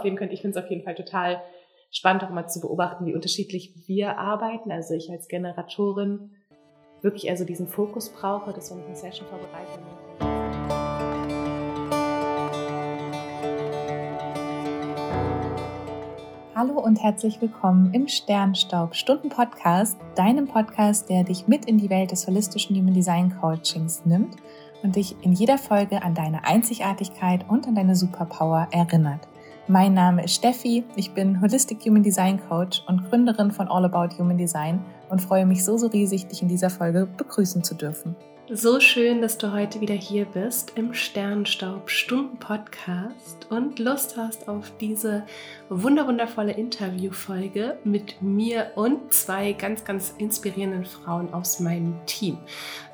geben könnt. Ich finde es auf jeden Fall total spannend, auch mal zu beobachten, wie unterschiedlich wir arbeiten. Also ich als Generatorin wirklich also diesen Fokus brauche, dass wenn ich eine Session vorbereite. Hallo und herzlich willkommen im Sternstaub Stunden Podcast, deinem Podcast, der dich mit in die Welt des holistischen Human Design Coachings nimmt und dich in jeder Folge an deine Einzigartigkeit und an deine Superpower erinnert. Mein Name ist Steffi, ich bin Holistic Human Design Coach und Gründerin von All About Human Design und freue mich so, so riesig, dich in dieser Folge begrüßen zu dürfen. So schön, dass du heute wieder hier bist im Sternstaub Stunden Podcast und Lust hast auf diese wunderwundervolle Interviewfolge mit mir und zwei ganz, ganz inspirierenden Frauen aus meinem Team.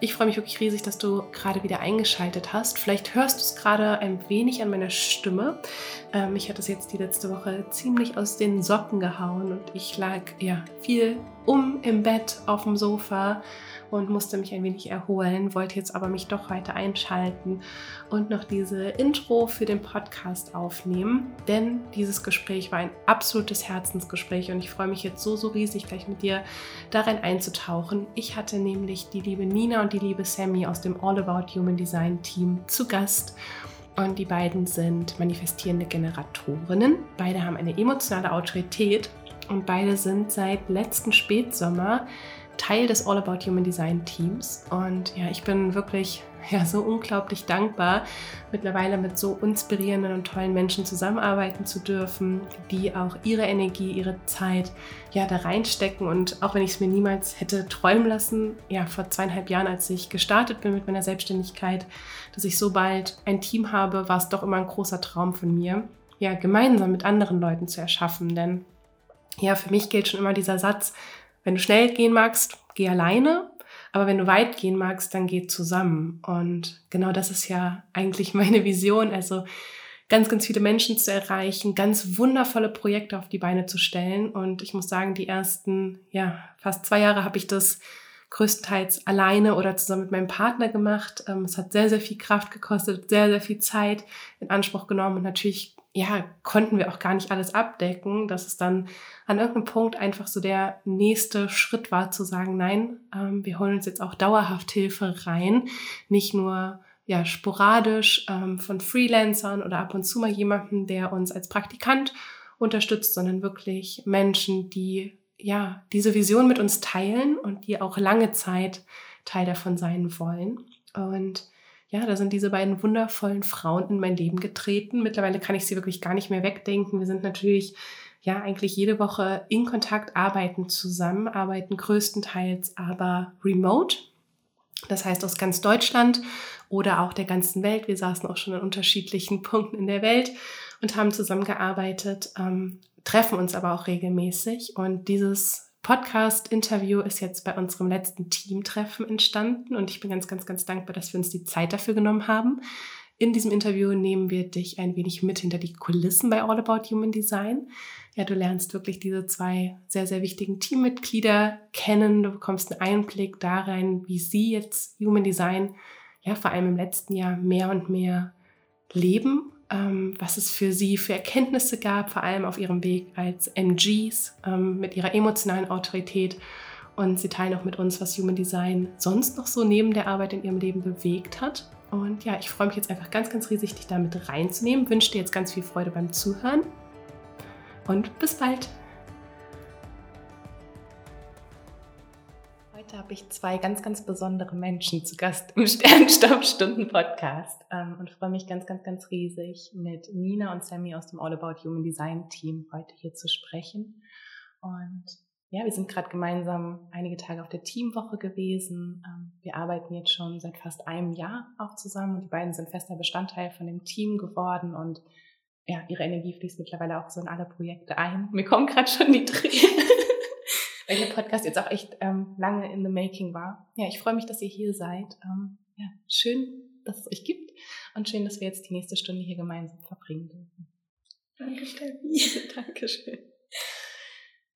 Ich freue mich wirklich riesig, dass du gerade wieder eingeschaltet hast. Vielleicht hörst du es gerade ein wenig an meiner Stimme. Ähm, ich hatte es jetzt die letzte Woche ziemlich aus den Socken gehauen und ich lag ja viel um im Bett auf dem Sofa und musste mich ein wenig erholen, wollte jetzt aber mich doch heute einschalten und noch diese Intro für den Podcast aufnehmen, denn dieses Gespräch war ein absolutes Herzensgespräch und ich freue mich jetzt so, so riesig, gleich mit dir darin einzutauchen. Ich hatte nämlich die liebe Nina und die liebe Sammy aus dem All About Human Design Team zu Gast. Und die beiden sind manifestierende Generatorinnen. Beide haben eine emotionale Autorität und beide sind seit letzten Spätsommer Teil des All About Human Design Teams. Und ja, ich bin wirklich ja, so unglaublich dankbar, mittlerweile mit so inspirierenden und tollen Menschen zusammenarbeiten zu dürfen, die auch ihre Energie, ihre Zeit ja, da reinstecken. Und auch wenn ich es mir niemals hätte träumen lassen, ja, vor zweieinhalb Jahren, als ich gestartet bin mit meiner Selbstständigkeit, dass ich so bald ein Team habe, war es doch immer ein großer Traum von mir, ja, gemeinsam mit anderen Leuten zu erschaffen. Denn ja, für mich gilt schon immer dieser Satz, wenn du schnell gehen magst, geh alleine. Aber wenn du weit gehen magst, dann geh zusammen. Und genau das ist ja eigentlich meine Vision. Also ganz, ganz viele Menschen zu erreichen, ganz wundervolle Projekte auf die Beine zu stellen. Und ich muss sagen, die ersten, ja, fast zwei Jahre habe ich das größtenteils alleine oder zusammen mit meinem Partner gemacht. Ähm, es hat sehr, sehr viel Kraft gekostet, sehr, sehr viel Zeit in Anspruch genommen und natürlich ja, konnten wir auch gar nicht alles abdecken, dass es dann an irgendeinem Punkt einfach so der nächste Schritt war, zu sagen, nein, ähm, wir holen uns jetzt auch dauerhaft Hilfe rein, nicht nur ja sporadisch ähm, von Freelancern oder ab und zu mal jemanden, der uns als Praktikant unterstützt, sondern wirklich Menschen, die ja diese Vision mit uns teilen und die auch lange Zeit Teil davon sein wollen. Und ja, da sind diese beiden wundervollen Frauen in mein Leben getreten. Mittlerweile kann ich sie wirklich gar nicht mehr wegdenken. Wir sind natürlich ja eigentlich jede Woche in Kontakt, arbeiten zusammen, arbeiten größtenteils aber remote. Das heißt aus ganz Deutschland oder auch der ganzen Welt. Wir saßen auch schon an unterschiedlichen Punkten in der Welt und haben zusammengearbeitet, ähm, treffen uns aber auch regelmäßig. Und dieses Podcast-Interview ist jetzt bei unserem letzten Teamtreffen entstanden und ich bin ganz, ganz, ganz dankbar, dass wir uns die Zeit dafür genommen haben. In diesem Interview nehmen wir dich ein wenig mit hinter die Kulissen bei All About Human Design. Ja, du lernst wirklich diese zwei sehr, sehr wichtigen Teammitglieder kennen. Du bekommst einen Einblick darin, wie sie jetzt Human Design, ja, vor allem im letzten Jahr mehr und mehr leben was es für sie für Erkenntnisse gab, vor allem auf ihrem Weg als MGs ähm, mit ihrer emotionalen Autorität. Und sie teilen auch mit uns, was Human Design sonst noch so neben der Arbeit in ihrem Leben bewegt hat. Und ja, ich freue mich jetzt einfach ganz, ganz riesig, dich damit reinzunehmen. Wünsche dir jetzt ganz viel Freude beim Zuhören. Und bis bald. Heute habe ich zwei ganz, ganz besondere Menschen zu Gast im Sternstaubstunden-Podcast ähm, und freue mich ganz, ganz, ganz riesig, mit Nina und Sammy aus dem All About Human Design Team heute hier zu sprechen. Und ja, wir sind gerade gemeinsam einige Tage auf der Teamwoche gewesen. Ähm, wir arbeiten jetzt schon seit fast einem Jahr auch zusammen und die beiden sind fester Bestandteil von dem Team geworden und ja, ihre Energie fließt mittlerweile auch so in alle Projekte ein. Mir kommen gerade schon die Tränen weil der Podcast jetzt auch echt ähm, lange in the making war. Ja, ich freue mich, dass ihr hier seid. Ähm, ja, schön, dass es euch gibt und schön, dass wir jetzt die nächste Stunde hier gemeinsam verbringen dürfen. Danke, Steffi. Dankeschön.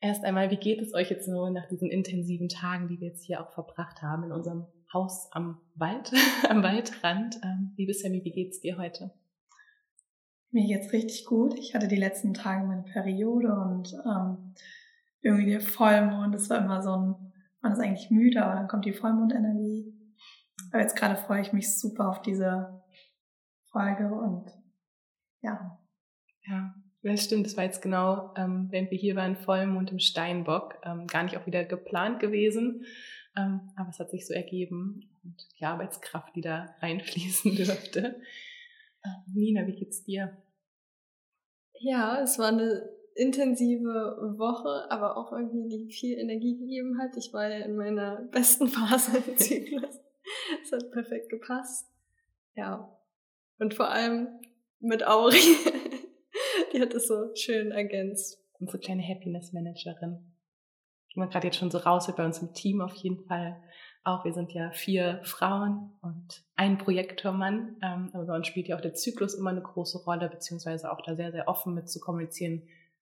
Erst einmal, wie geht es euch jetzt so nach diesen intensiven Tagen, die wir jetzt hier auch verbracht haben in unserem Haus am Wald, am Waldrand? Ähm, liebe Sammy, wie geht's dir heute? Mir geht's richtig gut. Ich hatte die letzten Tage meine Periode und ähm, irgendwie der Vollmond, das war immer so ein, man ist eigentlich müde, aber dann kommt die Vollmondenergie. Aber jetzt gerade freue ich mich super auf diese Folge und ja. Ja, das stimmt. Das war jetzt genau, ähm, wenn wir hier waren, Vollmond im Steinbock. Ähm, gar nicht auch wieder geplant gewesen. Ähm, aber es hat sich so ergeben und die Arbeitskraft, die da reinfließen dürfte. Ähm, Nina, wie geht's dir? Ja, es war eine intensive Woche, aber auch irgendwie, die viel Energie gegeben hat. Ich war ja in meiner besten Phase im Zyklus. Es hat perfekt gepasst. Ja. Und vor allem mit Auri. die hat es so schön ergänzt. Unsere kleine Happiness Managerin. Ich man gerade jetzt schon so raus bei uns im Team auf jeden Fall auch. Wir sind ja vier Frauen und ein Projektormann. Ähm, aber bei uns spielt ja auch der Zyklus immer eine große Rolle, beziehungsweise auch da sehr, sehr offen mit zu kommunizieren.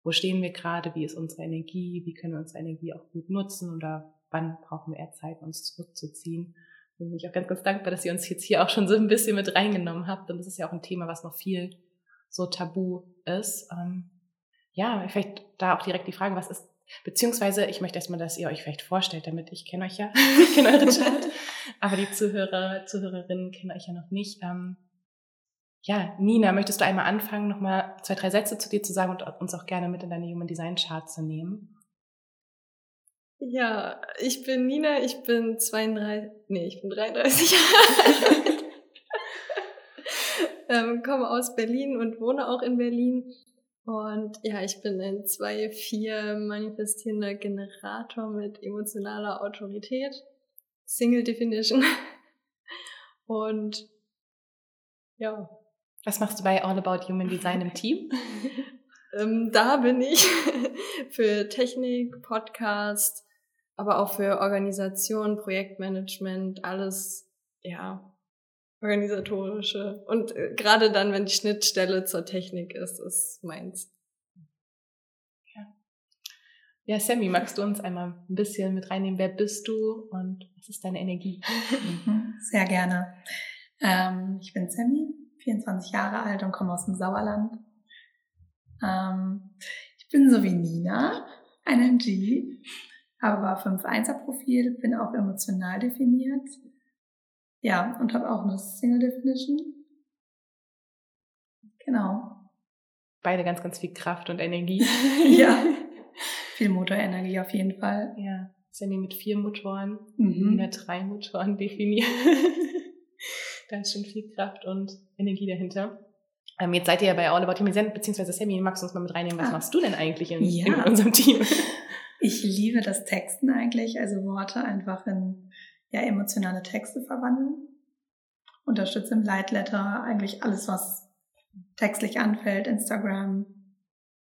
Wo stehen wir gerade? Wie ist unsere Energie? Wie können wir unsere Energie auch gut nutzen? Oder wann brauchen wir eher Zeit, uns zurückzuziehen? Und bin ich auch ganz, ganz dankbar, dass ihr uns jetzt hier auch schon so ein bisschen mit reingenommen habt. Und das ist ja auch ein Thema, was noch viel so tabu ist. Ähm, ja, vielleicht da auch direkt die Frage, was ist Beziehungsweise, ich möchte erstmal, dass ihr euch vielleicht vorstellt, damit ich kenne euch ja, ich kenne eure Chat, aber die Zuhörer, Zuhörerinnen kennen euch ja noch nicht. Ähm, ja, Nina, möchtest du einmal anfangen, nochmal zwei, drei Sätze zu dir zu sagen und uns auch gerne mit in deine Human Design Chart zu nehmen? Ja, ich bin Nina, ich bin 32, nee, ich bin 33 Jahre alt. ähm, komme aus Berlin und wohne auch in Berlin und ja, ich bin ein 2-4 manifestierender Generator mit emotionaler Autorität. Single Definition. Und ja. Was machst du bei All About Human Design im Team? ähm, da bin ich für Technik, Podcast, aber auch für Organisation, Projektmanagement, alles, ja, organisatorische. Und äh, gerade dann, wenn die Schnittstelle zur Technik ist, ist meins. Ja. Ja, Sammy, magst du uns einmal ein bisschen mit reinnehmen? Wer bist du und was ist deine Energie? Mhm, sehr gerne. Ähm, ich bin Sammy, 24 Jahre alt und komme aus dem Sauerland. Ähm, ich bin so wie Nina, ein MG, habe aber 5-1er-Profil, bin auch emotional definiert ja, und habe auch eine Single Definition. Genau. Beide ganz, ganz viel Kraft und Energie. ja. Viel Motorenergie auf jeden Fall. Ja. Sammy mit vier Motoren, mhm. Nina drei Motoren definiert. da ist schon viel Kraft und Energie dahinter. Ähm, jetzt seid ihr ja bei All About Design, beziehungsweise Sammy, magst du uns mal mit reinnehmen, was ah. machst du denn eigentlich in, ja. in unserem Team? Ich liebe das Texten eigentlich, also Worte einfach in ja, emotionale Texte verwandeln. Unterstütze im Leitletter eigentlich alles, was textlich anfällt, Instagram.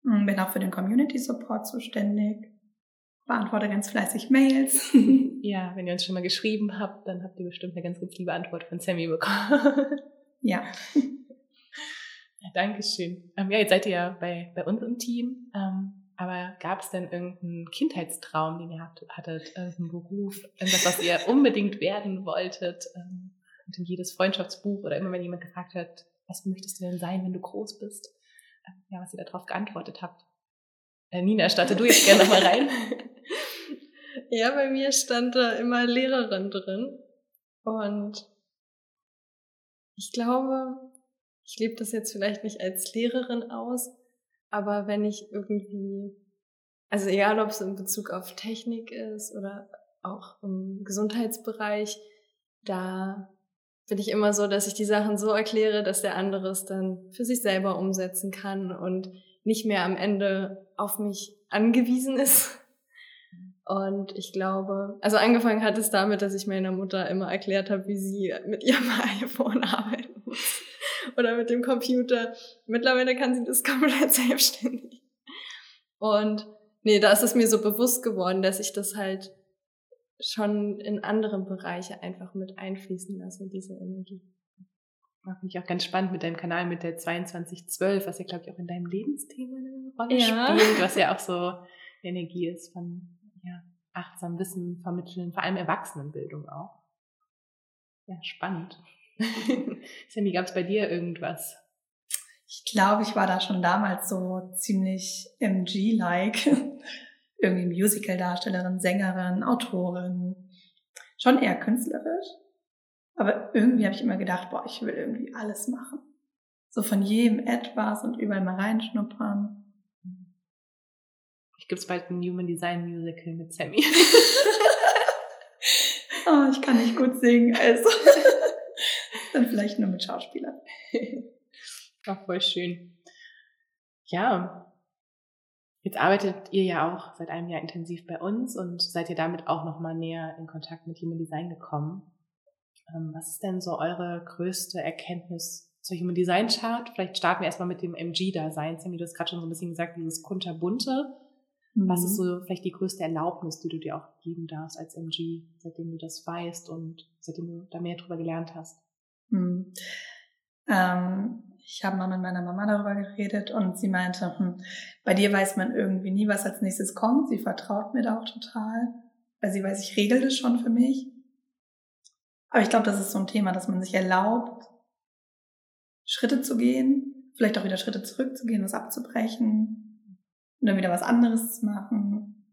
Hm, bin auch für den Community Support zuständig. Beantworte ganz fleißig Mails. Ja, wenn ihr uns schon mal geschrieben habt, dann habt ihr bestimmt eine ganz, ganz liebe Antwort von Sammy bekommen. Ja. ja Dankeschön. Ähm, ja, jetzt seid ihr ja bei, bei uns im Team. Ähm, aber gab es denn irgendeinen Kindheitstraum, den ihr hattet, irgendeinen Beruf, irgendwas, was ihr unbedingt werden wolltet? Ähm, und in jedes Freundschaftsbuch oder immer, wenn jemand gefragt hat, was möchtest du denn sein, wenn du groß bist? Ähm, ja, was ihr darauf geantwortet habt. Äh, Nina, starte du jetzt gerne nochmal rein. ja, bei mir stand da immer Lehrerin drin. Und ich glaube, ich lebe das jetzt vielleicht nicht als Lehrerin aus, aber wenn ich irgendwie, also egal ob es in Bezug auf Technik ist oder auch im Gesundheitsbereich, da bin ich immer so, dass ich die Sachen so erkläre, dass der andere es dann für sich selber umsetzen kann und nicht mehr am Ende auf mich angewiesen ist. Und ich glaube, also angefangen hat es damit, dass ich meiner Mutter immer erklärt habe, wie sie mit ihrem iPhone arbeiten muss oder mit dem Computer. Mittlerweile kann sie das komplett selbstständig. Und nee, da ist es mir so bewusst geworden, dass ich das halt schon in andere Bereiche einfach mit einfließen lasse, diese Energie. Finde ich auch ganz spannend mit deinem Kanal mit der 2212, was ja, glaube ich, auch in deinem Lebensthema eine Rolle ja. spielt, was ja auch so Energie ist von ja, achtsam Wissen vermitteln, vor allem Erwachsenenbildung auch. Ja, spannend. Sammy, gab es bei dir irgendwas? Ich glaube, ich war da schon damals so ziemlich MG-like. Irgendwie Musical-Darstellerin, Sängerin, Autorin. Schon eher künstlerisch. Aber irgendwie habe ich immer gedacht, boah, ich will irgendwie alles machen. So von jedem etwas und überall mal reinschnuppern. Ich gibt's bald ein Human Design Musical mit Sammy. oh, ich kann nicht gut singen, also. Dann vielleicht nur mit Schauspielern. Auch voll schön. Ja. Jetzt arbeitet ihr ja auch seit einem Jahr intensiv bei uns und seid ihr damit auch nochmal näher in Kontakt mit Human Design gekommen. Ähm, was ist denn so eure größte Erkenntnis zur Human Design Chart? Vielleicht starten wir erstmal mit dem MG-Dasein. Sammy, du hast gerade schon so ein bisschen gesagt, dieses kunterbunte. Mhm. Was ist so vielleicht die größte Erlaubnis, die du dir auch geben darfst als MG, seitdem du das weißt und seitdem du da mehr drüber gelernt hast? Mhm. Ähm, ich habe mal mit meiner Mama darüber geredet und sie meinte, hm, bei dir weiß man irgendwie nie, was als nächstes kommt. Sie vertraut mir da auch total, weil sie weiß, ich regel das schon für mich. Aber ich glaube, das ist so ein Thema, dass man sich erlaubt, Schritte zu gehen, vielleicht auch wieder Schritte zurückzugehen, was abzubrechen und dann wieder was anderes zu machen.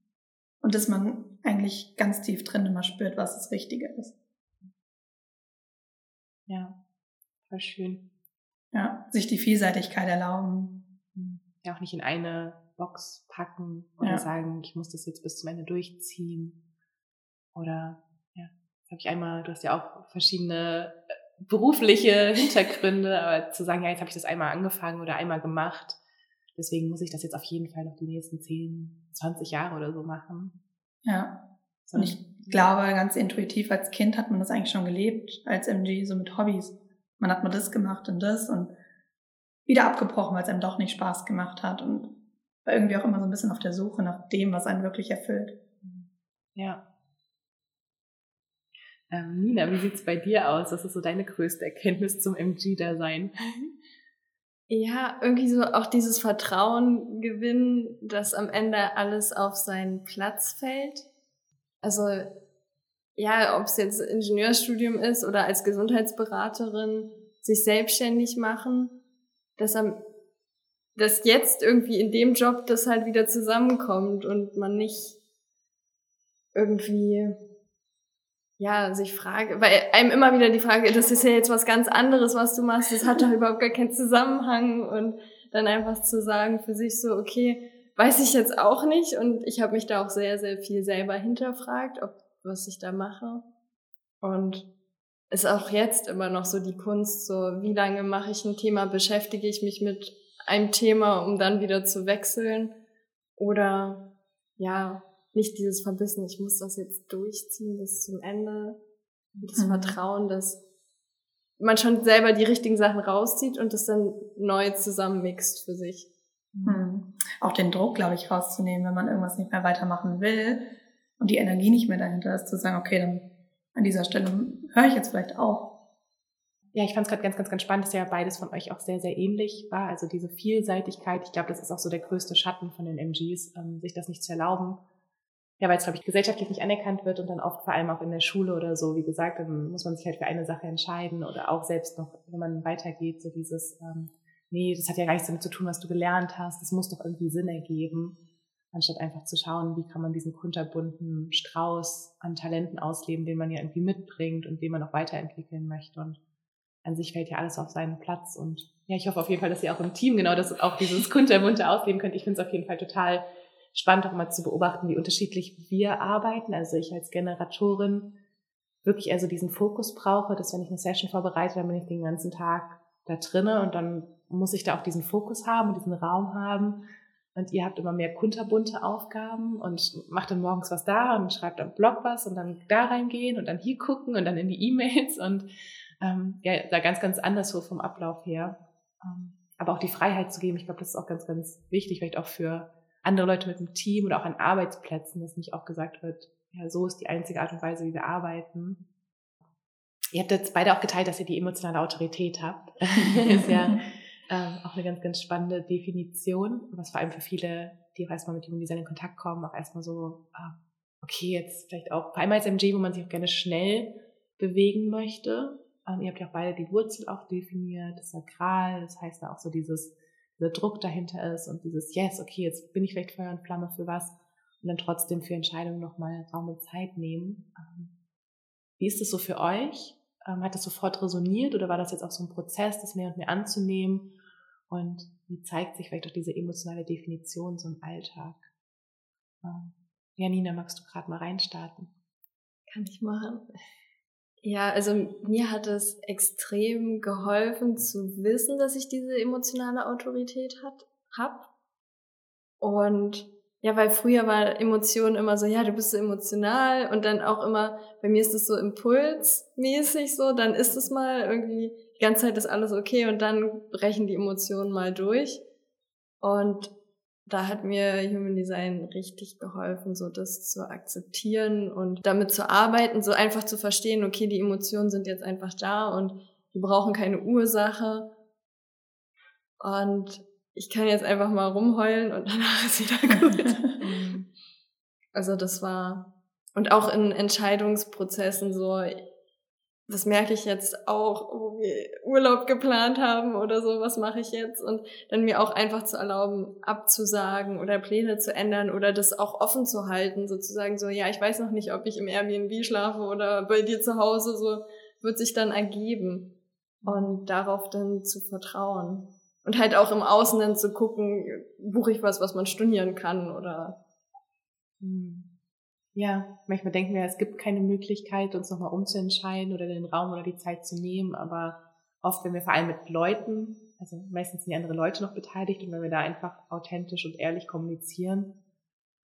Und dass man eigentlich ganz tief drin immer spürt, was das Richtige ist. Ja, voll schön. Ja, sich die Vielseitigkeit erlauben. Ja, auch nicht in eine Box packen oder ja. sagen, ich muss das jetzt bis zum Ende durchziehen. Oder habe ich einmal, du hast ja auch verschiedene äh, berufliche Hintergründe, aber zu sagen, ja, jetzt habe ich das einmal angefangen oder einmal gemacht. Deswegen muss ich das jetzt auf jeden Fall noch die nächsten 10, 20 Jahre oder so machen. Ja. Und ich glaube, ganz intuitiv als Kind hat man das eigentlich schon gelebt, als MG, so mit Hobbys man hat mal das gemacht und das und wieder abgebrochen, weil es einem doch nicht Spaß gemacht hat und war irgendwie auch immer so ein bisschen auf der Suche nach dem, was einen wirklich erfüllt. Ja. Ähm, Nina, wie sieht's bei dir aus? Was ist so deine größte Erkenntnis zum MG-Dasein? Ja, irgendwie so auch dieses Vertrauen gewinnen, dass am Ende alles auf seinen Platz fällt. Also ja, ob es jetzt Ingenieurstudium ist oder als Gesundheitsberaterin sich selbstständig machen, dass am dass jetzt irgendwie in dem Job das halt wieder zusammenkommt und man nicht irgendwie ja, sich frage, weil einem immer wieder die Frage, das ist ja jetzt was ganz anderes, was du machst, das hat doch überhaupt gar keinen Zusammenhang und dann einfach zu sagen für sich so, okay, weiß ich jetzt auch nicht und ich habe mich da auch sehr, sehr viel selber hinterfragt, ob was ich da mache. Und ist auch jetzt immer noch so die Kunst, so wie lange mache ich ein Thema, beschäftige ich mich mit einem Thema, um dann wieder zu wechseln. Oder ja, nicht dieses Verbissen, ich muss das jetzt durchziehen bis zum Ende. Das mhm. Vertrauen, dass man schon selber die richtigen Sachen rauszieht und das dann neu zusammenmixt für sich. Mhm. Auch den Druck, glaube ich, rauszunehmen, wenn man irgendwas nicht mehr weitermachen will, und die Energie nicht mehr dahinter ist, zu sagen, okay, dann an dieser Stelle höre ich jetzt vielleicht auf. Ja, ich fand es gerade ganz, ganz, ganz spannend, dass ja beides von euch auch sehr, sehr ähnlich war. Also diese Vielseitigkeit, ich glaube, das ist auch so der größte Schatten von den MGs, ähm, sich das nicht zu erlauben. Ja, weil es, glaube ich, gesellschaftlich nicht anerkannt wird und dann oft vor allem auch in der Schule oder so, wie gesagt, dann muss man sich halt für eine Sache entscheiden oder auch selbst noch, wenn man weitergeht, so dieses, ähm, nee, das hat ja gar nichts damit zu tun, was du gelernt hast, das muss doch irgendwie Sinn ergeben anstatt einfach zu schauen, wie kann man diesen kunterbunten Strauß an Talenten ausleben, den man ja irgendwie mitbringt und den man auch weiterentwickeln möchte. Und an sich fällt ja alles auf seinen Platz. Und ja, ich hoffe auf jeden Fall, dass ihr auch im Team genau das auch dieses kunterbunte ausleben könnt. Ich finde es auf jeden Fall total spannend, auch mal zu beobachten, wie unterschiedlich wir arbeiten. Also ich als Generatorin wirklich also diesen Fokus brauche, dass wenn ich eine Session vorbereite, dann bin ich den ganzen Tag da drinne und dann muss ich da auch diesen Fokus haben und diesen Raum haben und ihr habt immer mehr kunterbunte Aufgaben und macht dann morgens was da und schreibt am Blog was und dann da reingehen und dann hier gucken und dann in die E-Mails und ähm, ja, da ganz, ganz anders so vom Ablauf her. Ähm, aber auch die Freiheit zu geben, ich glaube, das ist auch ganz, ganz wichtig, vielleicht auch für andere Leute mit dem Team oder auch an Arbeitsplätzen, dass nicht auch gesagt wird, ja, so ist die einzige Art und Weise, wie wir arbeiten. Ihr habt jetzt beide auch geteilt, dass ihr die emotionale Autorität habt. ist ja ähm, auch eine ganz, ganz spannende Definition, was vor allem für viele, die auch erstmal mit Human Design in Kontakt kommen, auch erstmal so, ah, okay, jetzt vielleicht auch, vor allem als MG, wo man sich auch gerne schnell bewegen möchte, Ähm, ihr habt ja auch beide die Wurzel auch definiert, das Sakral, das heißt da auch so dieses, dieser Druck dahinter ist und dieses Yes, okay, jetzt bin ich vielleicht Feuer und Flamme für was und dann trotzdem für Entscheidungen nochmal Raum und Zeit nehmen. Ähm, wie ist das so für euch? Ähm, hat das sofort resoniert oder war das jetzt auch so ein Prozess, das mehr und mehr anzunehmen? Und wie zeigt sich vielleicht auch diese emotionale Definition so im Alltag? Ähm, Janina, magst du gerade mal reinstarten? Kann ich machen. Ja, also mir hat es extrem geholfen zu wissen, dass ich diese emotionale Autorität hat, hab. Und ja, weil früher war Emotion immer so, ja, du bist so emotional und dann auch immer, bei mir ist es so impulsmäßig so, dann ist es mal irgendwie, die ganze Zeit ist alles okay und dann brechen die Emotionen mal durch. Und da hat mir Human Design richtig geholfen, so das zu akzeptieren und damit zu arbeiten, so einfach zu verstehen, okay, die Emotionen sind jetzt einfach da und die brauchen keine Ursache. Und ich kann jetzt einfach mal rumheulen und danach ist wieder gut. also das war, und auch in Entscheidungsprozessen so, das merke ich jetzt auch, wo wir Urlaub geplant haben oder so, was mache ich jetzt? Und dann mir auch einfach zu erlauben, abzusagen oder Pläne zu ändern oder das auch offen zu halten, sozusagen so, ja, ich weiß noch nicht, ob ich im Airbnb schlafe oder bei dir zu Hause, so wird sich dann ergeben. Und darauf dann zu vertrauen. Und halt auch im Außen dann zu gucken, buche ich was, was man stornieren kann oder. Hm. Ja, manchmal denken wir, es gibt keine Möglichkeit, uns nochmal umzuentscheiden oder den Raum oder die Zeit zu nehmen, aber oft, wenn wir vor allem mit Leuten, also meistens sind die andere Leute noch beteiligt und wenn wir da einfach authentisch und ehrlich kommunizieren,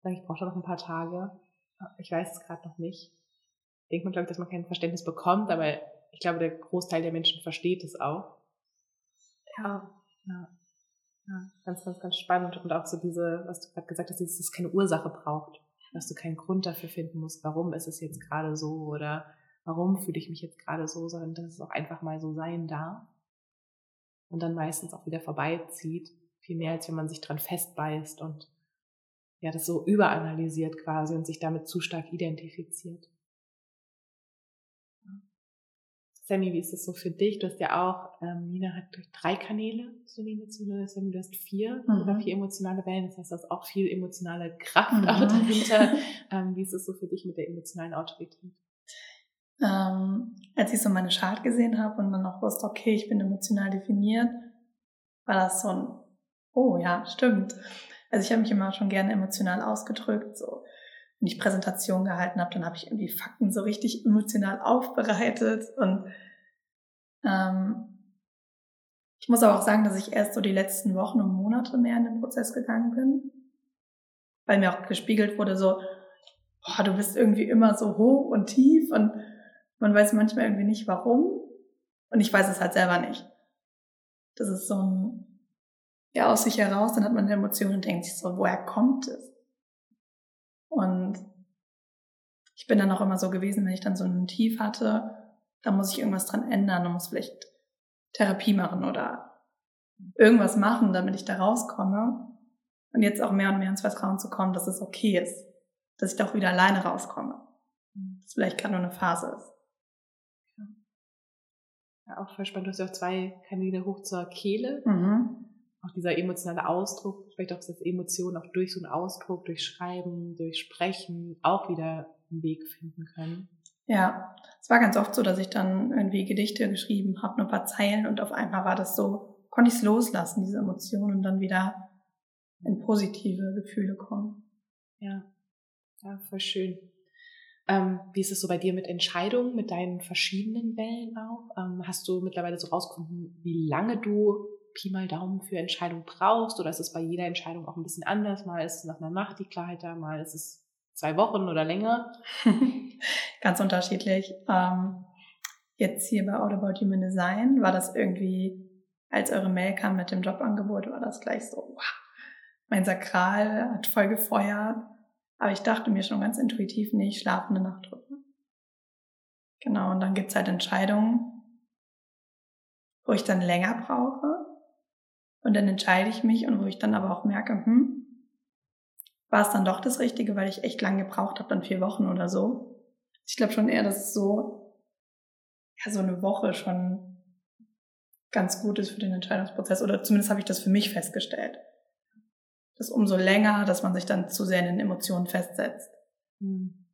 sage ich, brauche da noch ein paar Tage. Ich weiß es gerade noch nicht. Denkt man, glaube ich, dass man kein Verständnis bekommt, aber ich glaube, der Großteil der Menschen versteht es auch. Ja. Ja. ja. Ganz, ganz, ganz spannend. Und auch so diese, was du gerade gesagt hast, dass es keine Ursache braucht. Dass du keinen Grund dafür finden musst, warum ist es jetzt gerade so oder warum fühle ich mich jetzt gerade so, sondern dass es auch einfach mal so sein darf. Und dann meistens auch wieder vorbeizieht. Viel mehr, als wenn man sich dran festbeißt und ja, das so überanalysiert quasi und sich damit zu stark identifiziert. Sammy, wie ist es so für dich? Du hast ja auch, ähm, Nina hat durch drei Kanäle zu den Emotionen, Sammy, du hast vier mhm. oder vier emotionale Wellen, das heißt, du hast auch viel emotionale Kraft mhm. auch dahinter. Ähm, wie ist es so für dich mit der emotionalen Autorität? Ähm, als ich so meine Chart gesehen habe und dann auch wusste, okay, ich bin emotional definiert, war das so ein, oh ja, stimmt. Also ich habe mich immer schon gerne emotional ausgedrückt, so wenn ich Präsentation gehalten habe, dann habe ich irgendwie Fakten so richtig emotional aufbereitet. Und ähm, ich muss aber auch sagen, dass ich erst so die letzten Wochen und Monate mehr in den Prozess gegangen bin, weil mir auch gespiegelt wurde, so, boah, du bist irgendwie immer so hoch und tief und man weiß manchmal irgendwie nicht warum. Und ich weiß es halt selber nicht. Das ist so ein, ja, aus sich heraus, dann hat man eine Emotion und denkt sich so, woher kommt es? Und ich bin dann auch immer so gewesen, wenn ich dann so ein Tief hatte, da muss ich irgendwas dran ändern und muss vielleicht Therapie machen oder irgendwas machen, damit ich da rauskomme. Und jetzt auch mehr und mehr ins Vertrauen zu kommen, dass es okay ist, dass ich doch wieder alleine rauskomme. Dass vielleicht gerade nur eine Phase ist. Ja, auch voll spannend. Du hast ja auch zwei Kanäle hoch zur Kehle. Mhm auch dieser emotionale Ausdruck, vielleicht auch das Emotionen auch durch so einen Ausdruck, durch Schreiben, durch Sprechen auch wieder einen Weg finden können. Ja, es war ganz oft so, dass ich dann irgendwie Gedichte geschrieben habe, nur ein paar Zeilen und auf einmal war das so, konnte ich es loslassen, diese Emotionen und dann wieder in positive Gefühle kommen. Ja, ja, voll schön. Ähm, wie ist es so bei dir mit Entscheidungen, mit deinen verschiedenen Wellen auch? Ähm, hast du mittlerweile so rausgefunden, wie lange du Pi mal Daumen für Entscheidung brauchst oder ist es bei jeder Entscheidung auch ein bisschen anders? Mal ist es nach einer Nacht die Klarheit da, mal ist es zwei Wochen oder länger? Ganz unterschiedlich. Ähm, jetzt hier bei All About Human Design war das irgendwie, als eure Mail kam mit dem Jobangebot, war das gleich so, wow, mein Sakral hat voll gefeuert. Aber ich dachte mir schon ganz intuitiv, nee, ich schlafe eine Nacht drüber. Genau, und dann gibt's halt Entscheidungen, wo ich dann länger brauche. Und dann entscheide ich mich und wo ich dann aber auch merke, hm, war es dann doch das Richtige, weil ich echt lange gebraucht habe, dann vier Wochen oder so. Ich glaube schon eher, dass es so ja so eine Woche schon ganz gut ist für den Entscheidungsprozess. Oder zumindest habe ich das für mich festgestellt. Dass umso länger, dass man sich dann zu sehr in den Emotionen festsetzt. Hm.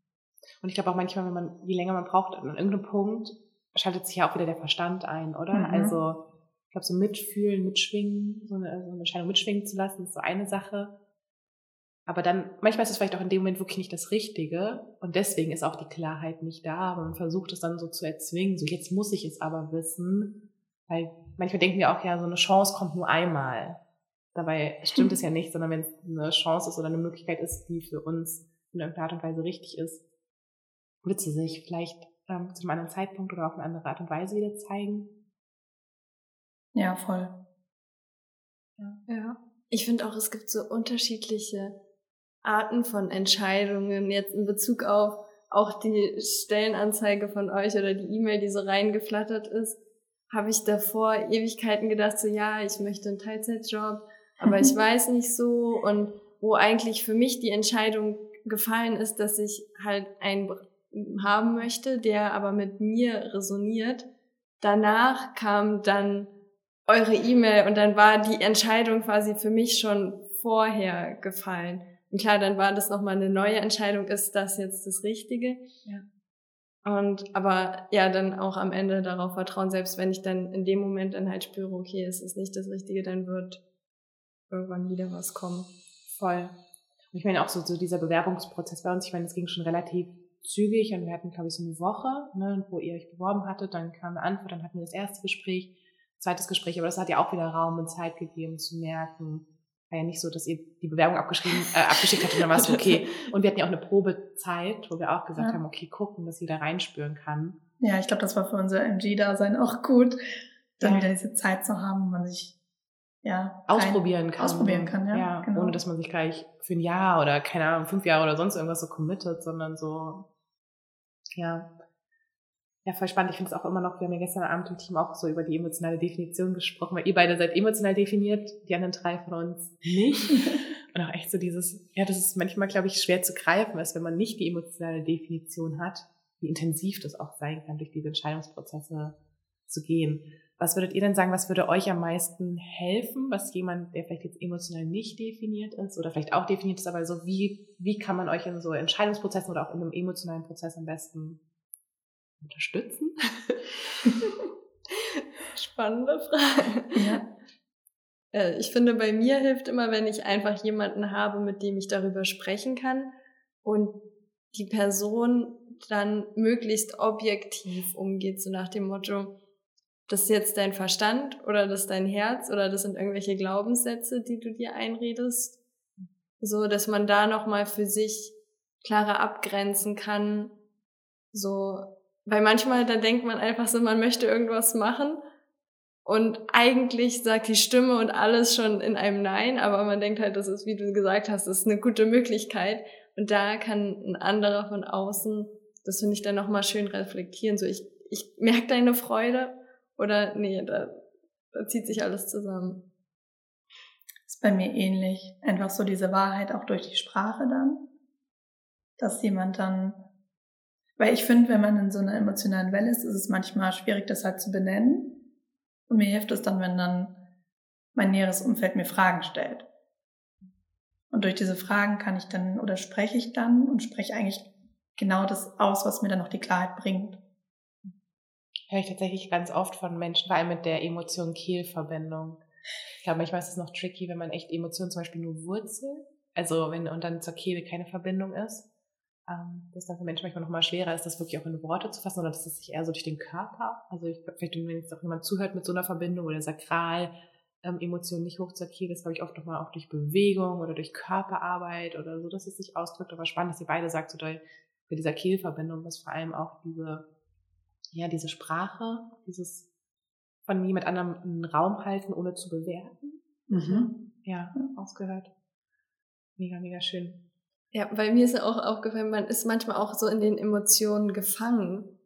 Und ich glaube auch manchmal, wenn man, je länger man braucht, an irgendeinem Punkt schaltet sich ja auch wieder der Verstand ein, oder? Mhm. Also glaube, so mitfühlen, mitschwingen, so eine, so eine Entscheidung mitschwingen zu lassen, ist so eine Sache. Aber dann, manchmal ist es vielleicht auch in dem Moment wirklich nicht das Richtige und deswegen ist auch die Klarheit nicht da, man versucht es dann so zu erzwingen, so jetzt muss ich es aber wissen, weil manchmal denken wir auch, ja, so eine Chance kommt nur einmal. Dabei stimmt es ja nicht, sondern wenn es eine Chance ist oder eine Möglichkeit ist, die für uns in irgendeiner Art und Weise richtig ist, wird sie sich vielleicht ähm, zu einem anderen Zeitpunkt oder auf eine andere Art und Weise wieder zeigen. Ja, voll. Ja. ja. Ich finde auch, es gibt so unterschiedliche Arten von Entscheidungen jetzt in Bezug auf auch die Stellenanzeige von euch oder die E-Mail, die so reingeflattert ist, habe ich davor Ewigkeiten gedacht, so ja, ich möchte einen Teilzeitjob, aber ich weiß nicht so und wo eigentlich für mich die Entscheidung gefallen ist, dass ich halt einen haben möchte, der aber mit mir resoniert. Danach kam dann eure E-Mail und dann war die Entscheidung quasi für mich schon vorher gefallen. Und klar, dann war das nochmal eine neue Entscheidung, ist das jetzt das Richtige? Ja. Und aber ja, dann auch am Ende darauf vertrauen, selbst wenn ich dann in dem Moment dann halt spüre, okay, es ist nicht das Richtige, dann wird irgendwann wieder was kommen. Voll. Und ich meine auch so, so dieser Bewerbungsprozess bei uns, ich meine, es ging schon relativ zügig und wir hatten, glaube ich, so eine Woche, ne, wo ihr euch beworben hattet, dann kam eine Antwort, dann hatten wir das erste Gespräch, zweites Gespräch, aber das hat ja auch wieder Raum und Zeit gegeben zu merken, war ja nicht so, dass ihr die Bewerbung abgeschrieben, äh, abgeschickt habt und dann war es okay. Und wir hatten ja auch eine Probezeit, wo wir auch gesagt ja. haben, okay, gucken, dass jeder reinspüren kann. Ja, ich glaube, das war für unser MG-Dasein auch gut, dann ja. wieder diese Zeit zu haben, wo man sich ja, ausprobieren kann. Ausprobieren kann, ja. ja genau. Ohne dass man sich gleich für ein Jahr oder keine Ahnung, fünf Jahre oder sonst irgendwas so committet, sondern so, ja, ja, voll spannend. Ich finde es auch immer noch, wir haben ja gestern Abend im Team auch so über die emotionale Definition gesprochen, weil ihr beide seid emotional definiert, die anderen drei von uns nicht. Und auch echt so dieses, ja, das ist manchmal, glaube ich, schwer zu greifen, als wenn man nicht die emotionale Definition hat, wie intensiv das auch sein kann, durch diese Entscheidungsprozesse zu gehen. Was würdet ihr denn sagen, was würde euch am meisten helfen, was jemand, der vielleicht jetzt emotional nicht definiert ist oder vielleicht auch definiert ist, aber so wie, wie kann man euch in so Entscheidungsprozessen oder auch in einem emotionalen Prozess am besten unterstützen? Spannende Frage. Ja. Äh, ich finde, bei mir hilft immer, wenn ich einfach jemanden habe, mit dem ich darüber sprechen kann und die Person dann möglichst objektiv umgeht, so nach dem Motto, das ist jetzt dein Verstand oder das ist dein Herz oder das sind irgendwelche Glaubenssätze, die du dir einredest. So, dass man da nochmal für sich klarer abgrenzen kann. So, weil manchmal, da denkt man einfach so, man möchte irgendwas machen und eigentlich sagt die Stimme und alles schon in einem Nein, aber man denkt halt, das ist, wie du gesagt hast, das ist eine gute Möglichkeit. Und da kann ein anderer von außen, das finde ich dann nochmal schön reflektieren. So, ich, ich merke deine Freude oder nee, da, da zieht sich alles zusammen. Ist bei mir ähnlich. Einfach so diese Wahrheit auch durch die Sprache dann. Dass jemand dann weil ich finde, wenn man in so einer emotionalen Welle ist, ist es manchmal schwierig, das halt zu benennen. Und mir hilft es dann, wenn dann mein näheres Umfeld mir Fragen stellt. Und durch diese Fragen kann ich dann oder spreche ich dann und spreche eigentlich genau das aus, was mir dann noch die Klarheit bringt. Höre ich tatsächlich ganz oft von Menschen, vor allem mit der Emotion-Kehl-Verbindung. Ich glaube, manchmal ist es noch tricky, wenn man echt Emotionen zum Beispiel nur Wurzel, also wenn und dann zur Kehle keine Verbindung ist ähm, dass dann für Menschen manchmal noch mal schwerer ist, das wirklich auch in Worte zu fassen, oder dass es sich eher so durch den Körper, also ich, vielleicht wenn jetzt auch jemand zuhört mit so einer Verbindung oder Sakral, ähm, Emotionen nicht hoch zur Kehle, ist glaube ich oft nochmal auch durch Bewegung oder durch Körperarbeit oder so, dass es sich ausdrückt, aber spannend, dass ihr beide sagt, so doll für dieser Kehlverbindung, was vor allem auch diese, ja, diese Sprache, dieses von jemand anderem einen Raum halten, ohne zu bewerten. Mhm. Ja, ausgehört. Mega, mega schön. Ja, bei mir ist ja auch aufgefallen, man ist manchmal auch so in den Emotionen gefangen.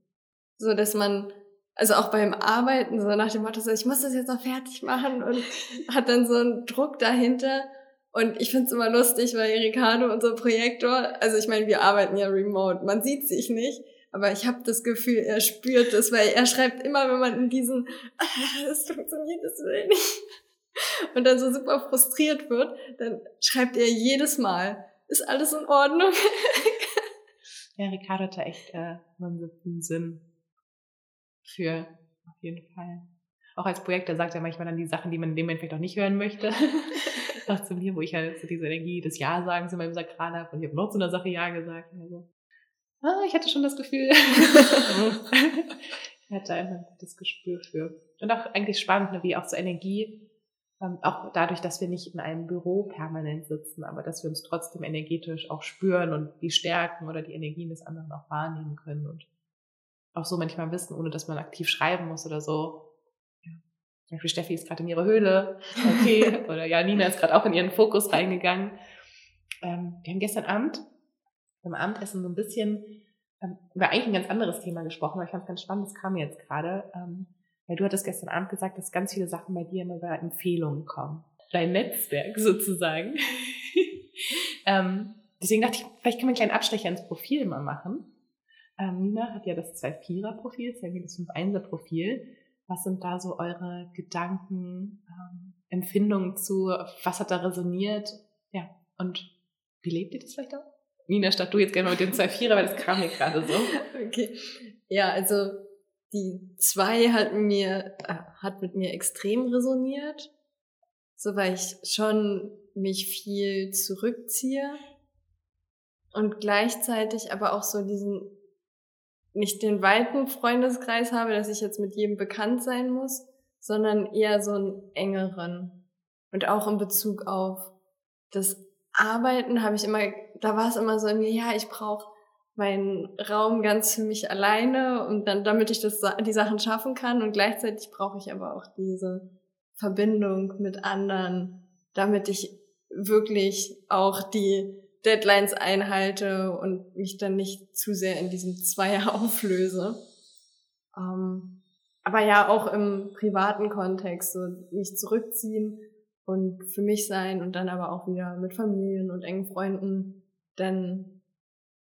So, dass man, also auch beim Arbeiten, so nach dem Motto, so, ich muss das jetzt noch fertig machen und hat dann so einen Druck dahinter. Und ich find's immer lustig, weil Ricardo, unser Projektor, also ich meine, wir arbeiten ja remote, man sieht sich nicht. aber ich habe das Gefühl, er spürt es, weil er schreibt immer, wenn man in diesen, es funktioniert, das will nicht, und dann so super frustriert wird, dann schreibt er jedes Mal, ist alles in Ordnung? ja, Ricardo hat da echt äh, einen Sinn für, auf jeden Fall. Auch als Projekt, da sagt er manchmal dann die Sachen, die man in dem Moment vielleicht auch nicht hören möchte. auch zu mir, wo ich halt so diese Energie des Ja-Sagens in meinem Sakral habe und ich habe noch zu einer Sache Ja gesagt. Also, ah, ich hatte schon das Gefühl. ich hatte einfach ein gutes Gespür für. Und auch eigentlich spannend, ne, wie auch so Energie auch dadurch, dass wir nicht in einem Büro permanent sitzen, aber dass wir uns trotzdem energetisch auch spüren und die Stärken oder die Energien des anderen auch wahrnehmen können und auch so manchmal wissen, ohne dass man aktiv schreiben muss oder so. Ja. Zum Beispiel Steffi ist gerade in ihre Höhle, okay, oder ja, Nina ist gerade auch in ihren Fokus reingegangen. Ähm, wir haben gestern Abend beim Abendessen so ein bisschen ähm, über eigentlich ein ganz anderes Thema gesprochen, weil ich fand es ganz spannend, das kam mir jetzt gerade. Ähm, weil du hattest gestern Abend gesagt, dass ganz viele Sachen bei dir immer über Empfehlungen kommen. Dein Netzwerk sozusagen. ähm, deswegen dachte ich, vielleicht können wir einen kleinen Abstecher ins Profil mal machen. Ähm, Nina hat ja das 2-4er-Profil, Sammy das 5-1er-Profil. Was sind da so eure Gedanken, ähm, Empfindungen zu, was hat da resoniert? Ja, und wie lebt ihr das vielleicht auch? Nina, statt du jetzt gerne mal mit dem 2-4er, weil das kam mir gerade so. Okay. Ja, also die zwei hat mir, äh, hat mit mir extrem resoniert. So weil ich schon mich viel zurückziehe und gleichzeitig aber auch so diesen, nicht den weiten Freundeskreis habe, dass ich jetzt mit jedem bekannt sein muss, sondern eher so einen engeren. Und auch in Bezug auf das Arbeiten habe ich immer, da war es immer so ja, ich brauche meinen Raum ganz für mich alleine und dann, damit ich das, die Sachen schaffen kann. Und gleichzeitig brauche ich aber auch diese Verbindung mit anderen, damit ich wirklich auch die Deadlines einhalte und mich dann nicht zu sehr in diesem Zweier auflöse. Ähm, aber ja, auch im privaten Kontext, so mich zurückziehen und für mich sein und dann aber auch wieder mit Familien und engen Freunden, denn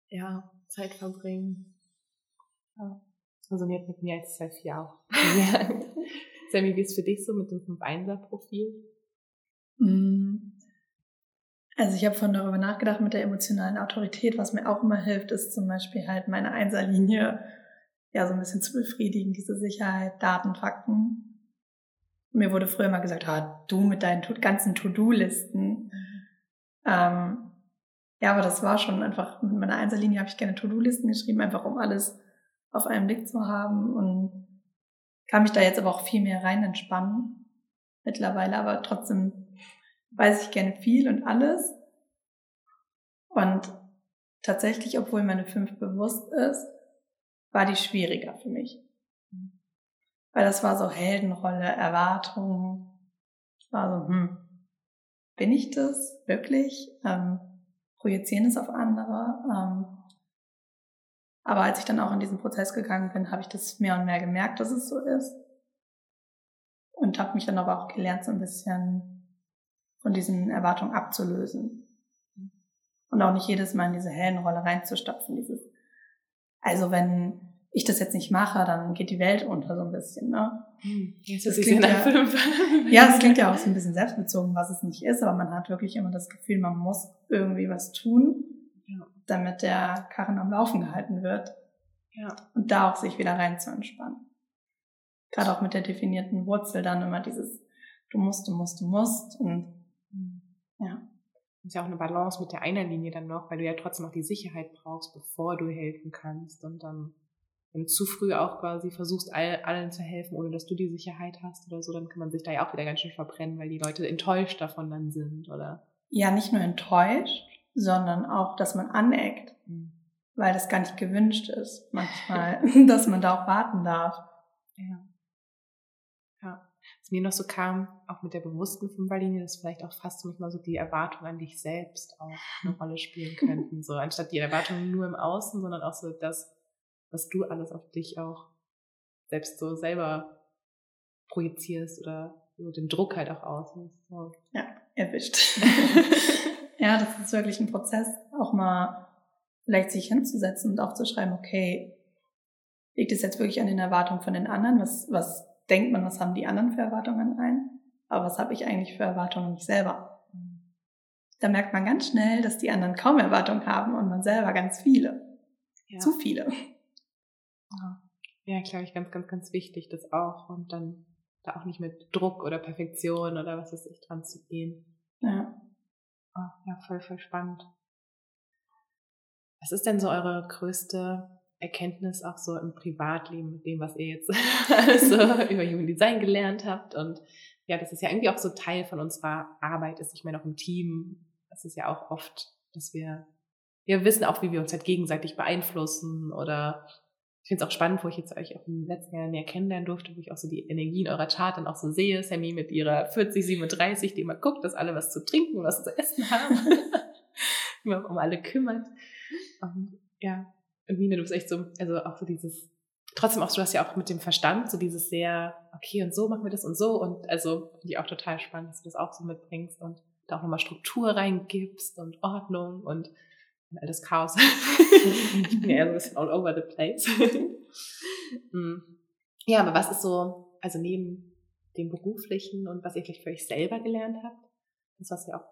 ja, Zeit verbringen. Ja. Das resoniert mit mir als 2-4 auch. Ja. Sammy, wie ist für dich so mit dem 5-1er-Profil? Mm. Also ich habe von darüber nachgedacht mit der emotionalen Autorität. Was mir auch immer hilft, ist zum Beispiel halt meine Einserlinie ja so ein bisschen zu befriedigen, diese Sicherheit, Daten, Fakten. Mir wurde früher mal gesagt, ah, du mit deinen ganzen To-Do-Listen. Mhm. Ähm, ja, aber das war schon einfach, mit meiner Einzellinie habe ich gerne To-Do-Listen geschrieben, einfach um alles auf einen Blick zu haben und kann mich da jetzt aber auch viel mehr rein entspannen mittlerweile, aber trotzdem weiß ich gerne viel und alles. Und tatsächlich, obwohl meine fünf bewusst ist, war die schwieriger für mich. Weil das war so Heldenrolle, Erwartungen. Es war so, hm, bin ich das wirklich? Ähm, projizieren es auf andere. Ähm, aber als ich dann auch in diesen Prozess gegangen bin, habe ich das mehr und mehr gemerkt, dass es so ist. Und habe mich dann aber auch gelernt, so ein bisschen von diesen Erwartungen abzulösen. Und auch nicht jedes Mal in diese Heldenrolle reinzustopfen. Dieses, also wenn ich das jetzt nicht mache, dann geht die Welt unter so ein bisschen. Ne? Hm, jetzt das klingt ja, ja, es klingt ja auch so ein bisschen selbstbezogen, was es nicht ist, aber man hat wirklich immer das Gefühl, man muss irgendwie was tun, ja. damit der Karren am Laufen gehalten wird. Ja. Und da auch sich wieder rein zu entspannen. Gerade auch mit der definierten Wurzel dann immer dieses du musst, du musst, du musst und hm. ja. Das ist ja auch eine Balance mit der einer Linie dann noch, weil du ja trotzdem noch die Sicherheit brauchst, bevor du helfen kannst und dann du zu früh auch quasi versuchst, all, allen zu helfen, ohne dass du die Sicherheit hast oder so, dann kann man sich da ja auch wieder ganz schön verbrennen, weil die Leute enttäuscht davon dann sind, oder? Ja, nicht nur enttäuscht, sondern auch, dass man aneckt, mhm. weil das gar nicht gewünscht ist, manchmal, dass man da auch warten darf. Ja. Ja. Was mir noch so kam, auch mit der bewussten Fünferlinie, dass vielleicht auch fast manchmal so die Erwartungen an dich selbst auch eine Rolle spielen könnten. So, anstatt die Erwartungen nur im Außen, sondern auch so das, was du alles auf dich auch selbst so selber projizierst oder so den Druck halt auch ausnimmst. So. Ja, erwischt. ja, das ist wirklich ein Prozess, auch mal vielleicht sich hinzusetzen und aufzuschreiben, okay, liegt es jetzt wirklich an den Erwartungen von den anderen? Was, was denkt man, was haben die anderen für Erwartungen an einen? Aber was habe ich eigentlich für Erwartungen an mich selber? Da merkt man ganz schnell, dass die anderen kaum Erwartungen haben und man selber ganz viele. Ja. Zu viele. Ja, glaube ich, ganz, ganz, ganz wichtig, das auch. Und dann da auch nicht mit Druck oder Perfektion oder was weiß ich dran zu gehen. Ja. Oh, ja, voll, voll spannend. Was ist denn so eure größte Erkenntnis auch so im Privatleben mit dem, was ihr jetzt so über Human Design gelernt habt? Und ja, das ist ja irgendwie auch so Teil von unserer Arbeit ist. Ich meine, auch im Team, das ist ja auch oft, dass wir, wir wissen auch, wie wir uns halt gegenseitig beeinflussen oder ich finde es auch spannend, wo ich jetzt euch auch im letzten Jahr näher kennenlernen durfte, wo ich auch so die Energie in eurer Chart dann auch so sehe. Sammy mit ihrer 40, 37, die immer guckt, dass alle was zu trinken und was zu essen haben. immer um alle kümmert. Und ja, und Nina, du bist echt so, also auch so dieses, trotzdem auch, du hast ja auch mit dem Verstand so dieses sehr, okay, und so machen wir das und so. Und also finde ich auch total spannend, dass du das auch so mitbringst und da auch nochmal Struktur reingibst und Ordnung und, all das Chaos. ich bin ja eher so ein bisschen all over the place. Hm. ja, aber was ist so, also neben dem Beruflichen und was ihr vielleicht für euch selber gelernt habt, das, was ihr auch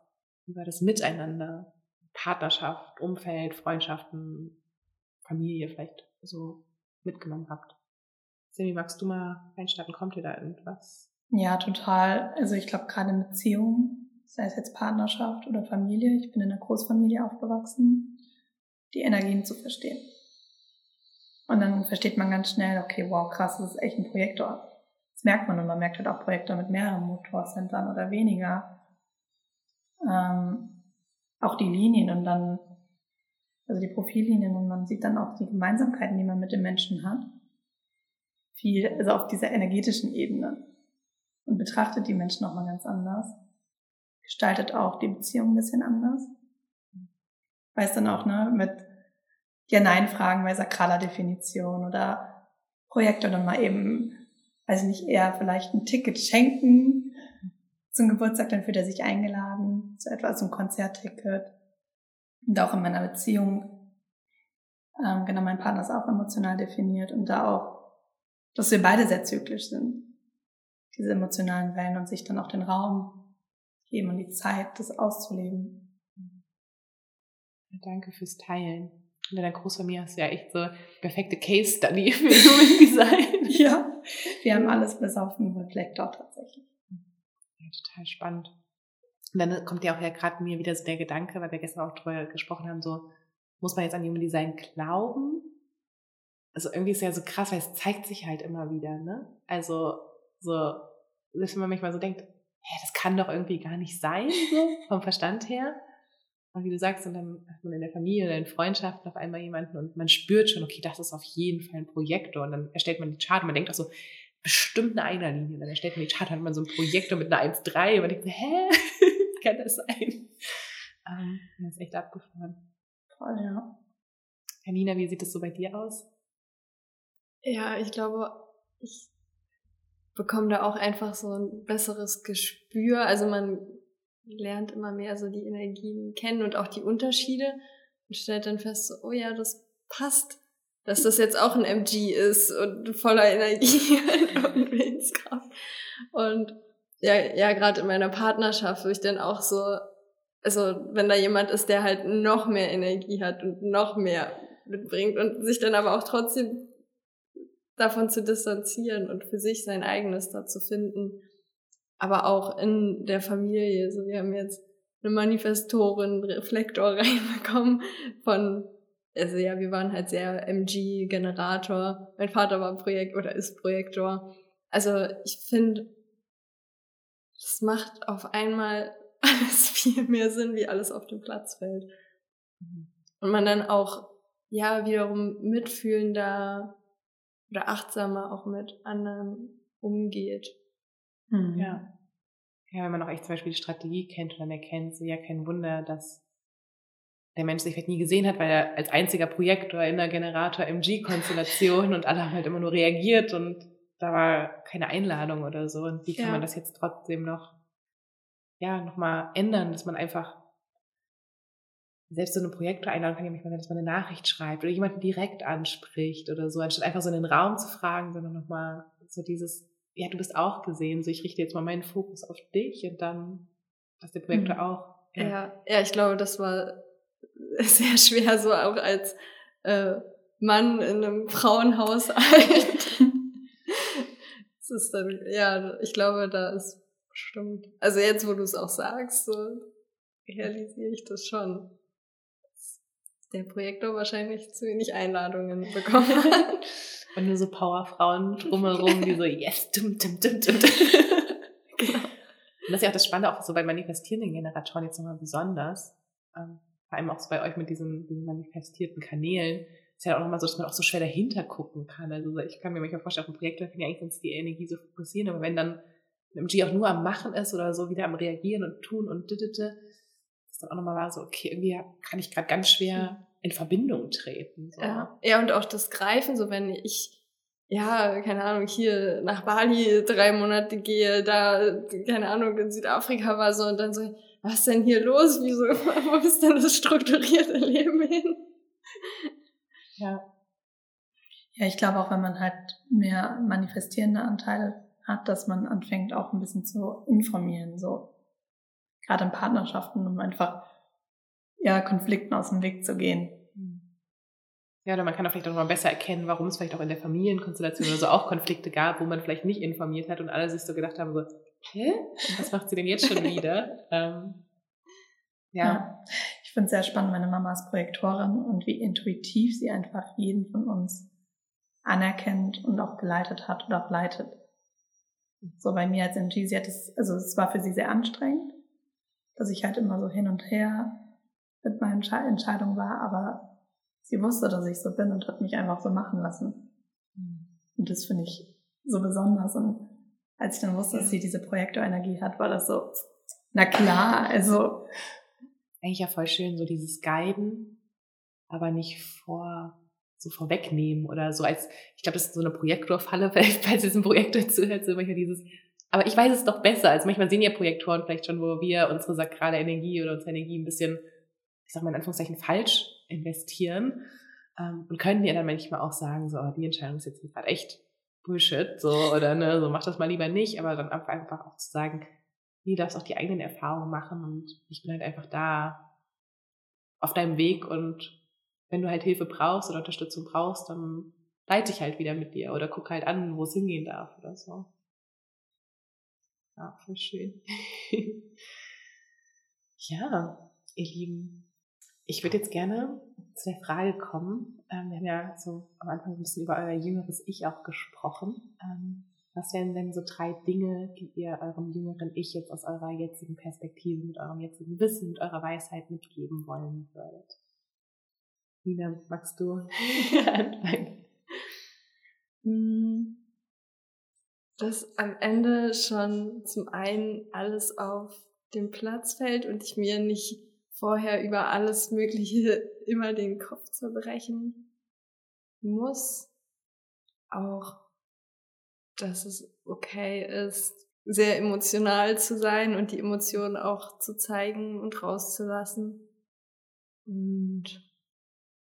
über das Miteinander, Partnerschaft, Umfeld, Freundschaften, Familie vielleicht so mitgenommen habt. Sammy, magst du mal einstarten? Kommt dir da irgendwas? Ja, total. Also ich glaube, gerade in Beziehungen, sei es jetzt Partnerschaft oder Familie, ich bin in einer Großfamilie aufgewachsen, die Energien zu verstehen. Und dann versteht man ganz schnell, okay, wow, krass, das ist echt ein Projektor. Das merkt man und man merkt halt auch Projektor mit mehreren Motorcentern oder weniger. Ähm, auch die Linien und dann, also die Profillinien und man sieht dann auch die Gemeinsamkeiten, die man mit den Menschen hat viel, also auf dieser energetischen Ebene und betrachtet die Menschen nochmal ganz anders, gestaltet auch die Beziehung ein bisschen anders. Weiß dann auch, ne, mit Ja-Nein-Fragen bei sakraler Definition oder Projekte dann mal eben, weiß nicht, eher vielleicht ein Ticket schenken zum Geburtstag, dann fühlt er sich eingeladen, zu etwas, zum Konzertticket. Und auch in meiner Beziehung, ähm, genau, mein Partner ist auch emotional definiert und da auch dass wir beide sehr zyklisch sind. Diese emotionalen Wellen und sich dann auch den Raum geben und die Zeit, das auszuleben. Danke fürs Teilen. In deiner Großfamilie du ja echt so perfekte Case Study für Human Design. ja, wir haben alles bis auf den Reflektor tatsächlich. Ja, total spannend. Und dann kommt ja auch ja gerade mir wieder so der Gedanke, weil wir gestern auch drüber gesprochen haben, so, muss man jetzt an Human Design glauben? also irgendwie ist ja so krass, weil es zeigt sich halt immer wieder, ne? Also so, dass man manchmal so denkt, hä, das kann doch irgendwie gar nicht sein, so vom Verstand her. Und wie du sagst, und dann hat man in der Familie oder in Freundschaften auf einmal jemanden und man spürt schon, okay, das ist auf jeden Fall ein Projektor. Und dann erstellt man die Chart und man denkt auch so, bestimmt eine Einerlinie. Und dann erstellt man die Chart, hat man so ein Projektor mit einer 1,3 und man denkt so, hä, kann das sein? Ähm, das ist echt abgefahren. Voll, ja. Janina, wie sieht es so bei dir aus? Ja, ich glaube, ich bekomme da auch einfach so ein besseres Gespür. Also man lernt immer mehr so die Energien kennen und auch die Unterschiede und stellt dann fest, so, oh ja, das passt, dass das jetzt auch ein MG ist und voller Energie und Willenskraft. Und ja, ja, gerade in meiner Partnerschaft, wo ich dann auch so, also wenn da jemand ist, der halt noch mehr Energie hat und noch mehr mitbringt und sich dann aber auch trotzdem davon zu distanzieren und für sich sein eigenes da zu finden. Aber auch in der Familie. So, wir haben jetzt eine Manifestorin, Reflektor reinbekommen von, also ja, wir waren halt sehr MG-Generator. Mein Vater war Projekt oder ist Projektor. Also ich finde, es macht auf einmal alles viel mehr Sinn, wie alles auf dem Platz fällt. Mhm. Und man dann auch, ja, wiederum mitfühlender oder achtsamer auch mit anderen umgeht. Mhm. Ja. Ja, wenn man auch echt zum Beispiel die Strategie kennt und dann erkennt, so ja, kein Wunder, dass der Mensch sich vielleicht nie gesehen hat, weil er als einziger Projektor in der Generator-MG-Konstellation und alle haben halt immer nur reagiert und da war keine Einladung oder so. Und wie kann ja. man das jetzt trotzdem noch, ja, nochmal ändern, dass man einfach selbst so eine Projektoreinladung kann ja manchmal sein, dass man eine Nachricht schreibt oder jemanden direkt anspricht oder so, anstatt einfach so in den Raum zu fragen, sondern nochmal so dieses, ja, du bist auch gesehen, so ich richte jetzt mal meinen Fokus auf dich und dann, was der Projektor mhm. auch. Ja. ja. ja, ich glaube, das war sehr schwer, so auch als äh, Mann in einem Frauenhaushalt. das ist dann, ja, ich glaube, da ist bestimmt, also jetzt, wo du es auch sagst, so realisiere ich das schon. Der Projektor wahrscheinlich zu wenig Einladungen bekommen hat. Und nur so Powerfrauen drumherum, die so, yes, dum, dum, dum, dum. genau. Und das ist ja auch das Spannende, auch so bei manifestierenden Generatoren jetzt nochmal besonders, ähm, vor allem auch so bei euch mit diesen, diesen manifestierten Kanälen, ist ja auch nochmal so, dass man auch so schwer dahinter gucken kann. Also ich kann mir manchmal vorstellen, auf einem Projekt kann ja eigentlich sonst die Energie so fokussieren, aber wenn dann ein MG auch nur am Machen ist oder so wieder am Reagieren und Tun und dittete, ist dann auch nochmal so, okay, irgendwie kann ich gerade ganz schwer in Verbindung treten. So. Ja. ja, und auch das Greifen, so wenn ich ja, keine Ahnung, hier nach Bali drei Monate gehe, da, keine Ahnung, in Südafrika war so und dann so, was ist denn hier los? Wieso, wo ist denn das strukturierte Leben hin? Ja. Ja, ich glaube auch, wenn man halt mehr manifestierende Anteile hat, dass man anfängt auch ein bisschen zu informieren, so. Gerade in Partnerschaften, um einfach, ja, Konflikten aus dem Weg zu gehen. Ja, oder man kann auch vielleicht auch mal besser erkennen, warum es vielleicht auch in der Familienkonstellation oder so auch Konflikte gab, wo man vielleicht nicht informiert hat und alle sich so gedacht haben, so, hä? was macht sie denn jetzt schon wieder? ähm, ja. ja. Ich finde es sehr spannend, meine Mama ist Projektorin und wie intuitiv sie einfach jeden von uns anerkennt und auch geleitet hat oder auch leitet. So bei mir als MG, sie hat es, also es war für sie sehr anstrengend, dass ich halt immer so hin und her mit meinen Entscheidungen war, aber sie wusste, dass ich so bin und hat mich einfach so machen lassen. Mhm. Und das finde ich so besonders. Und als ich dann wusste, dass sie diese Projektorenergie hat, war das so, na klar, also. Eigentlich ja voll schön, so dieses Guiden, aber nicht vor, so vorwegnehmen oder so als, ich glaube, das ist so eine Projektorfalle, falls ihr ein Projektor zuhört, so manchmal dieses, aber ich weiß es doch besser, als manchmal sehen ja Projektoren vielleicht schon, wo wir unsere sakrale Energie oder unsere Energie ein bisschen, ich sag mal in Anführungszeichen, falsch investieren ähm, und können dir dann manchmal auch sagen, so, oh, die Entscheidung ist jetzt gerade echt Bullshit, so, oder ne, so mach das mal lieber nicht, aber dann einfach auch zu sagen, nee, darfst auch die eigenen Erfahrungen machen und ich bin halt einfach da auf deinem Weg und wenn du halt Hilfe brauchst oder Unterstützung brauchst, dann leite ich halt wieder mit dir oder guck halt an, wo es hingehen darf oder so. Ja, voll schön. ja, ihr Lieben, ich würde jetzt gerne zu der Frage kommen. Ähm, wir haben ja so am Anfang ein bisschen über euer jüngeres Ich auch gesprochen. Ähm, was wären denn so drei Dinge, die ihr eurem jüngeren Ich jetzt aus eurer jetzigen Perspektive, mit eurem jetzigen Wissen, mit eurer Weisheit mitgeben wollen würdet? Nina, magst du anfangen? Hm. Dass am Ende schon zum einen alles auf den Platz fällt und ich mir nicht vorher über alles Mögliche immer den Kopf zerbrechen muss. Auch, dass es okay ist, sehr emotional zu sein und die Emotionen auch zu zeigen und rauszulassen. Und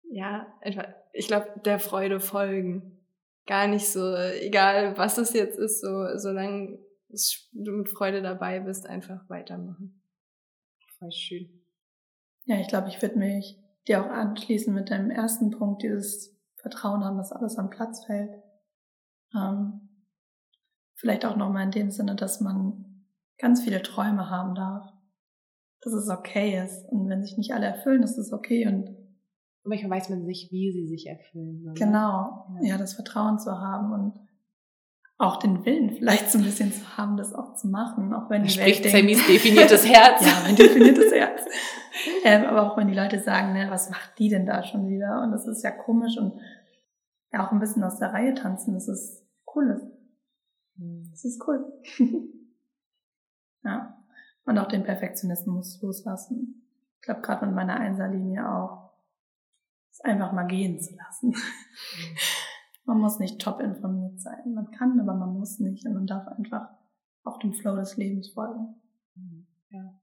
ja, einfach, ich glaube, der Freude folgen. Gar nicht so, egal was es jetzt ist, so, solange du mit Freude dabei bist, einfach weitermachen. Voll schön. Ja, ich glaube, ich würde mich dir auch anschließen mit deinem ersten Punkt, dieses Vertrauen haben, dass alles am Platz fällt. Ähm, vielleicht auch nochmal in dem Sinne, dass man ganz viele Träume haben darf. Dass es okay ist. Und wenn sich nicht alle erfüllen, ist es okay. Und manchmal weiß man nicht, wie sie sich erfüllen. Oder? Genau. Ja. ja, das Vertrauen zu haben und auch den Willen vielleicht so ein bisschen zu haben, das auch zu machen, auch wenn die Spricht Welt denkt, definiertes Herz. ja, mein definiertes Herz. ähm, aber auch wenn die Leute sagen, ne, was macht die denn da schon wieder? Und das ist ja komisch und ja auch ein bisschen aus der Reihe tanzen, das ist cool. Das ist cool. ja. Und auch den Perfektionismus loslassen. Ich glaube, gerade mit meiner Einserlinie auch, es einfach mal gehen zu lassen. Man muss nicht top informiert sein. Man kann, aber man muss nicht. Und man darf einfach auf dem Flow des Lebens folgen. Ja.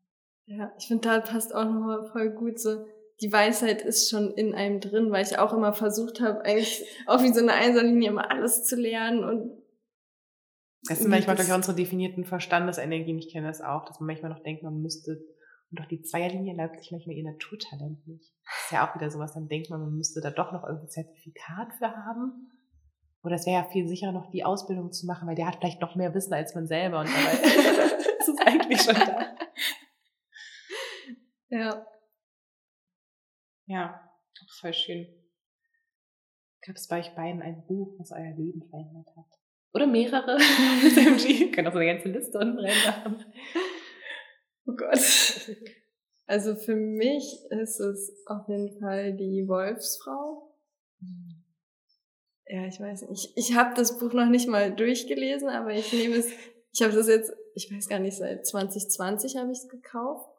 Ja, ich finde, da passt auch nochmal voll gut so die Weisheit ist schon in einem drin, weil ich auch immer versucht habe, eigentlich auch wie so eine Einserlinie immer alles zu lernen und das sind manchmal durch unsere definierten Verstandesenergien, ich kenne das auch, dass man manchmal noch denkt, man müsste, und doch die Zweierlinie erlaubt sich manchmal ihr Naturtalent nicht. Das ist ja auch wieder sowas, dann denkt man, man müsste da doch noch irgendein Zertifikat für haben. Oder es wäre ja viel sicherer, noch die Ausbildung zu machen, weil der hat vielleicht noch mehr Wissen als man selber und dabei ist es eigentlich schon da. Ja. Ja, voll schön. Gab es bei euch beiden ein Buch, was euer Leben verändert hat? Oder mehrere? SMG. Können auch so eine ganze Liste unten reinmachen. Oh Gott. Also für mich ist es auf jeden Fall die Wolfsfrau. Ja, ich weiß nicht. Ich, ich habe das Buch noch nicht mal durchgelesen, aber ich nehme es, ich habe das jetzt, ich weiß gar nicht, seit 2020 habe ich es gekauft.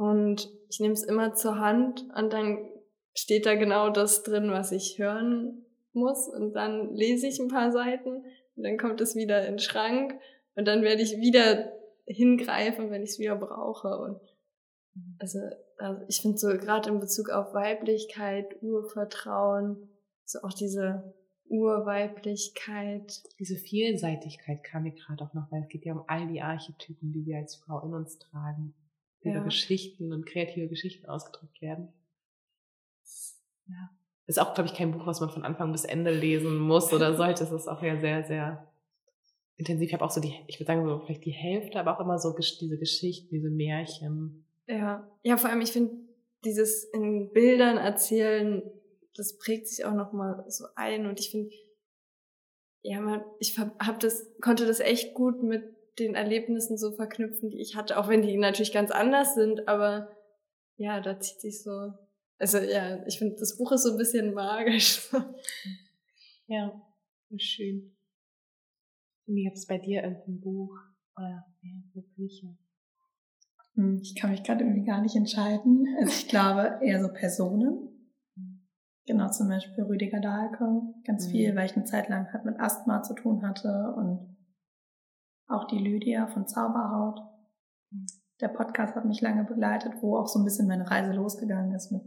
Und ich nehme es immer zur Hand und dann steht da genau das drin, was ich hören muss. Und dann lese ich ein paar Seiten und dann kommt es wieder in den Schrank und dann werde ich wieder hingreifen, wenn ich es wieder brauche. Und also, also ich finde so gerade in Bezug auf Weiblichkeit, Urvertrauen, so auch diese Urweiblichkeit. Diese Vielseitigkeit kam mir gerade auch noch, weil es geht ja um all die Archetypen, die wir als Frau in uns tragen ja. Geschichten und kreative Geschichten ausgedrückt werden. Ja. Ist auch, glaube ich, kein Buch, was man von Anfang bis Ende lesen muss oder sollte. Es ist auch ja sehr, sehr intensiv. Ich habe auch so die, ich würde sagen, so vielleicht die Hälfte, aber auch immer so diese Geschichten, diese Märchen. Ja, ja, vor allem, ich finde, dieses in Bildern erzählen, das prägt sich auch nochmal so ein und ich finde, ja, man, ich hab das, konnte das echt gut mit den Erlebnissen so verknüpfen, die ich hatte, auch wenn die natürlich ganz anders sind, aber ja, da zieht sich so. Also ja, ich finde, das Buch ist so ein bisschen magisch. ja, schön. Wie gibt es bei dir irgendein Buch oder ja, Bücher? Hm, ich kann mich gerade irgendwie gar nicht entscheiden. Also ich glaube eher so Personen. Genau, zum Beispiel Rüdiger Dahlke, ganz mhm. viel, weil ich eine Zeit lang halt mit Asthma zu tun hatte und auch die Lydia von Zauberhaut. Der Podcast hat mich lange begleitet, wo auch so ein bisschen meine Reise losgegangen ist mit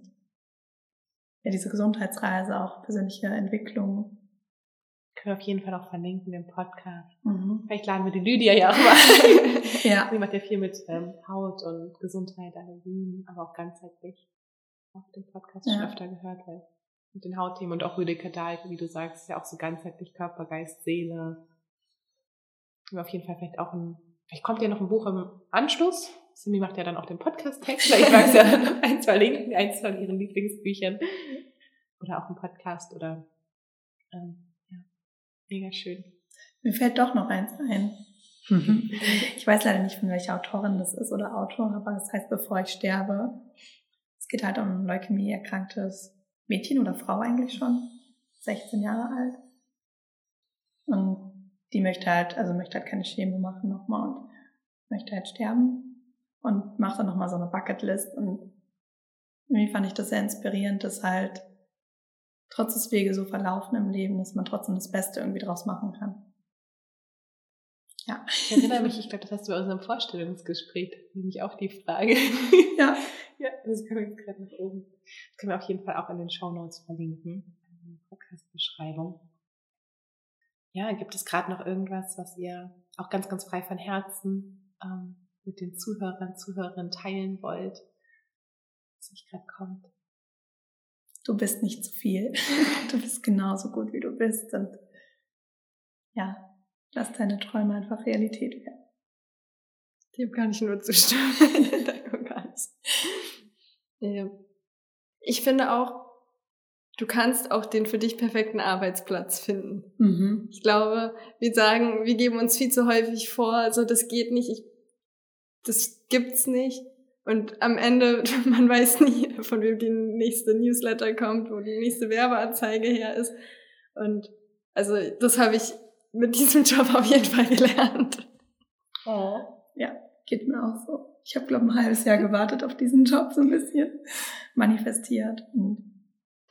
ja, diese Gesundheitsreise, auch persönliche Entwicklung. Können wir auf jeden Fall auch verlinken im Podcast. Mhm. Vielleicht laden wir die Lydia ja auch mal. ja. Sie macht ja viel mit ähm, Haut und Gesundheit, Allergien, aber auch ganzheitlich. Auf dem Podcast ja. schon öfter gehört, weil mit den Hautthemen und auch Rüdiger Dahl, wie du sagst, ist ja auch so ganzheitlich Körper, Geist, Seele, auf jeden Fall vielleicht auch ein, vielleicht kommt ja noch ein Buch im Anschluss. Simi macht ja dann auch den Podcast-Text. Magst du ja noch eins verlinken, eins von ihren Lieblingsbüchern. Oder auch ein Podcast oder, ähm, ja, mega schön. Mir fällt doch noch eins ein. Mhm. Ich weiß leider nicht, von welcher Autorin das ist oder Autor, aber es das heißt, bevor ich sterbe. Es geht halt um ein Leukämie erkranktes Mädchen oder Frau eigentlich schon, 16 Jahre alt. Und die möchte halt, also möchte halt keine Chemo machen nochmal und möchte halt sterben und macht dann nochmal so eine Bucketlist und irgendwie fand ich das sehr inspirierend, dass halt trotz des Wege so verlaufen im Leben, dass man trotzdem das Beste irgendwie draus machen kann. Ja. Ich erinnere mich, ich glaube, das hast du bei unserem Vorstellungsgespräch, nämlich auch die Frage. Ja. ja, das können wir jetzt gerade nach oben. Das können wir auf jeden Fall auch in den Show Notes verlinken, in der Podcast-Beschreibung ja, gibt es gerade noch irgendwas, was ihr auch ganz, ganz frei von Herzen ähm, mit den Zuhörern, Zuhörerinnen teilen wollt, was euch gerade kommt? Du bist nicht zu viel. Du bist genauso gut, wie du bist. Und ja, lass deine Träume einfach Realität werden. Dem kann ich nur zustimmen. ich finde auch, du kannst auch den für dich perfekten Arbeitsplatz finden. Mhm. Ich glaube, wir sagen, wir geben uns viel zu häufig vor, also das geht nicht, ich, das gibt's nicht. Und am Ende, man weiß nie, von wem die nächste Newsletter kommt, wo die nächste Werbeanzeige her ist. Und also das habe ich mit diesem Job auf jeden Fall gelernt. Oh. Ja, geht mir auch so. Ich habe, glaube ein halbes Jahr gewartet auf diesen Job so ein bisschen manifestiert. Und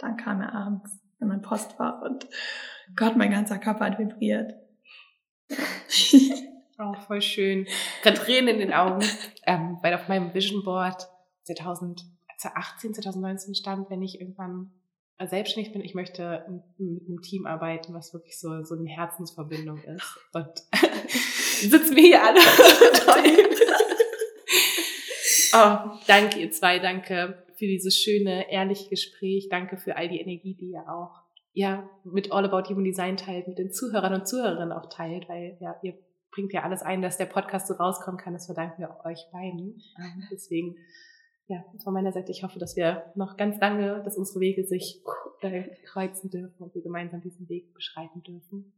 dann kam er abends in mein Postfach und Gott, mein ganzer Körper hat vibriert. oh, voll schön. Gerade Tränen in den Augen, ähm, weil auf meinem Vision Board 2000, als 2018, 2019 stand, wenn ich irgendwann selbstständig bin, ich möchte mit einem Team arbeiten, was wirklich so, so eine Herzensverbindung ist. Und sitzen wir hier alle. oh, danke ihr zwei, danke für dieses schöne, ehrliche Gespräch. Danke für all die Energie, die ihr auch ja, mit All About Human Design teilt, mit den Zuhörern und Zuhörerinnen auch teilt, weil ja, ihr bringt ja alles ein, dass der Podcast so rauskommen kann. Das verdanken wir euch beiden. Deswegen, ja, von meiner Seite, ich hoffe, dass wir noch ganz lange, dass unsere Wege sich äh, kreuzen dürfen und wir gemeinsam diesen Weg beschreiten dürfen.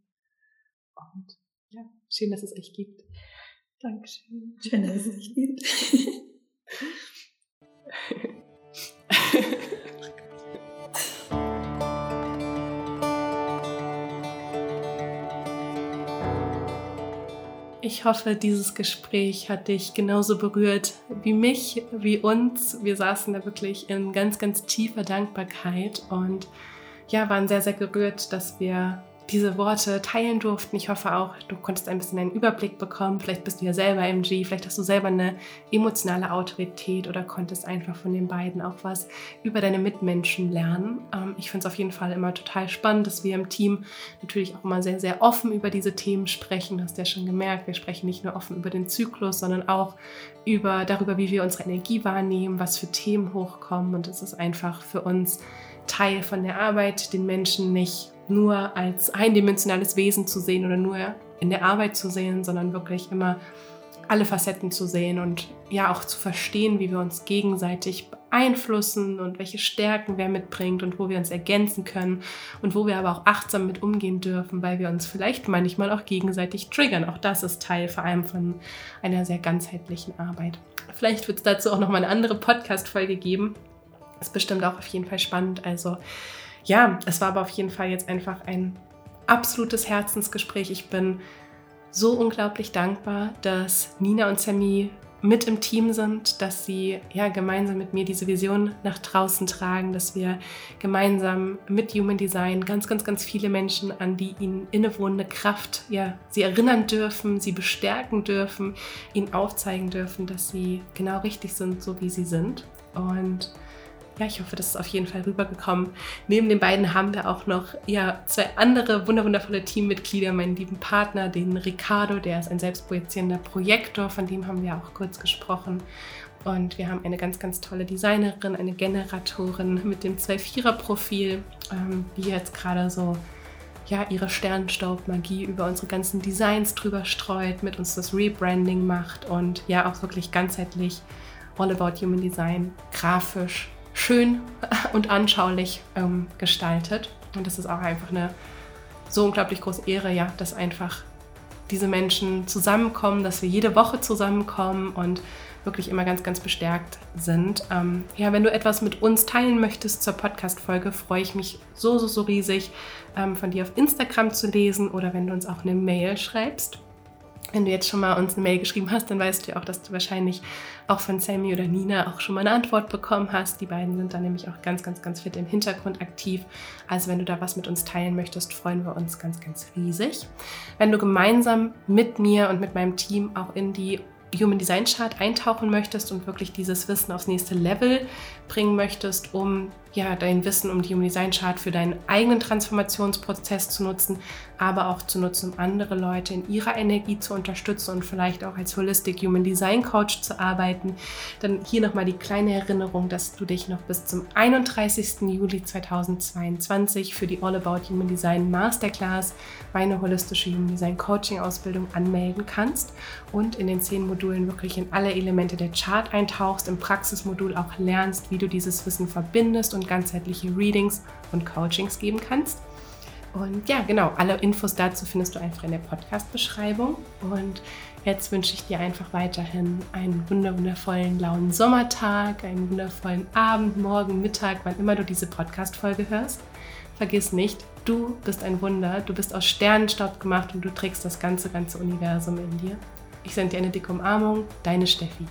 Und ja, schön, dass es euch gibt. Dankeschön. Schön, dass es euch gibt. Ich hoffe, dieses Gespräch hat dich genauso berührt wie mich, wie uns. Wir saßen da wirklich in ganz, ganz tiefer Dankbarkeit und ja, waren sehr, sehr gerührt, dass wir diese Worte teilen durften. Ich hoffe auch, du konntest ein bisschen einen Überblick bekommen. Vielleicht bist du ja selber MG, vielleicht hast du selber eine emotionale Autorität oder konntest einfach von den beiden auch was über deine Mitmenschen lernen. Ähm, ich finde es auf jeden Fall immer total spannend, dass wir im Team natürlich auch immer sehr, sehr offen über diese Themen sprechen. Du hast ja schon gemerkt, wir sprechen nicht nur offen über den Zyklus, sondern auch über darüber, wie wir unsere Energie wahrnehmen, was für Themen hochkommen. Und es ist einfach für uns Teil von der Arbeit, den Menschen nicht nur als eindimensionales Wesen zu sehen oder nur in der Arbeit zu sehen, sondern wirklich immer alle Facetten zu sehen und ja auch zu verstehen, wie wir uns gegenseitig beeinflussen und welche Stärken wer mitbringt und wo wir uns ergänzen können und wo wir aber auch achtsam mit umgehen dürfen, weil wir uns vielleicht manchmal auch gegenseitig triggern. Auch das ist Teil vor allem von einer sehr ganzheitlichen Arbeit. Vielleicht wird es dazu auch noch mal eine andere Podcast-Folge geben. Ist bestimmt auch auf jeden Fall spannend. Also ja, es war aber auf jeden Fall jetzt einfach ein absolutes Herzensgespräch. Ich bin so unglaublich dankbar, dass Nina und Sammy mit im Team sind, dass sie ja gemeinsam mit mir diese Vision nach draußen tragen, dass wir gemeinsam mit Human Design ganz, ganz, ganz viele Menschen an die ihnen innewohnende Kraft, ja, sie erinnern dürfen, sie bestärken dürfen, ihnen aufzeigen dürfen, dass sie genau richtig sind, so wie sie sind. Und ja, ich hoffe, das ist auf jeden Fall rübergekommen. Neben den beiden haben wir auch noch ja, zwei andere wunderwundervolle Teammitglieder, meinen lieben Partner, den Ricardo, der ist ein selbstprojizierender Projektor, von dem haben wir auch kurz gesprochen. Und wir haben eine ganz, ganz tolle Designerin, eine Generatorin mit dem 2-4er-Profil, ähm, die jetzt gerade so ja, ihre Sternstaubmagie über unsere ganzen Designs drüber streut, mit uns das Rebranding macht und ja auch wirklich ganzheitlich All About Human Design grafisch schön und anschaulich ähm, gestaltet. Und das ist auch einfach eine so unglaublich große Ehre, ja, dass einfach diese Menschen zusammenkommen, dass wir jede Woche zusammenkommen und wirklich immer ganz, ganz bestärkt sind. Ähm, ja, wenn du etwas mit uns teilen möchtest zur Podcast-Folge, freue ich mich so, so, so riesig, ähm, von dir auf Instagram zu lesen oder wenn du uns auch eine Mail schreibst. Wenn du jetzt schon mal uns eine Mail geschrieben hast, dann weißt du ja auch, dass du wahrscheinlich auch von Sammy oder Nina auch schon mal eine Antwort bekommen hast. Die beiden sind da nämlich auch ganz, ganz, ganz fit im Hintergrund aktiv. Also wenn du da was mit uns teilen möchtest, freuen wir uns ganz, ganz riesig. Wenn du gemeinsam mit mir und mit meinem Team auch in die Human Design Chart eintauchen möchtest und wirklich dieses Wissen aufs nächste Level bringen möchtest, um ja, dein Wissen um die Human Design Chart für deinen eigenen Transformationsprozess zu nutzen, aber auch zu nutzen, um andere Leute in ihrer Energie zu unterstützen und vielleicht auch als Holistic Human Design Coach zu arbeiten. Dann hier nochmal die kleine Erinnerung, dass du dich noch bis zum 31. Juli 2022 für die All About Human Design Masterclass, meine holistische Human Design Coaching Ausbildung anmelden kannst und in den zehn Modulen wirklich in alle Elemente der Chart eintauchst, im Praxismodul auch lernst, wie du dieses Wissen verbindest und ganzheitliche Readings und Coachings geben kannst. Und ja, genau, alle Infos dazu findest du einfach in der Podcast-Beschreibung. Und jetzt wünsche ich dir einfach weiterhin einen wundervollen, lauen Sommertag, einen wundervollen Abend, Morgen, Mittag, wann immer du diese Podcast-Folge hörst. Vergiss nicht, du bist ein Wunder, du bist aus Sternenstaub gemacht und du trägst das ganze, ganze Universum in dir. Ich sende dir eine dicke Umarmung, deine Steffi.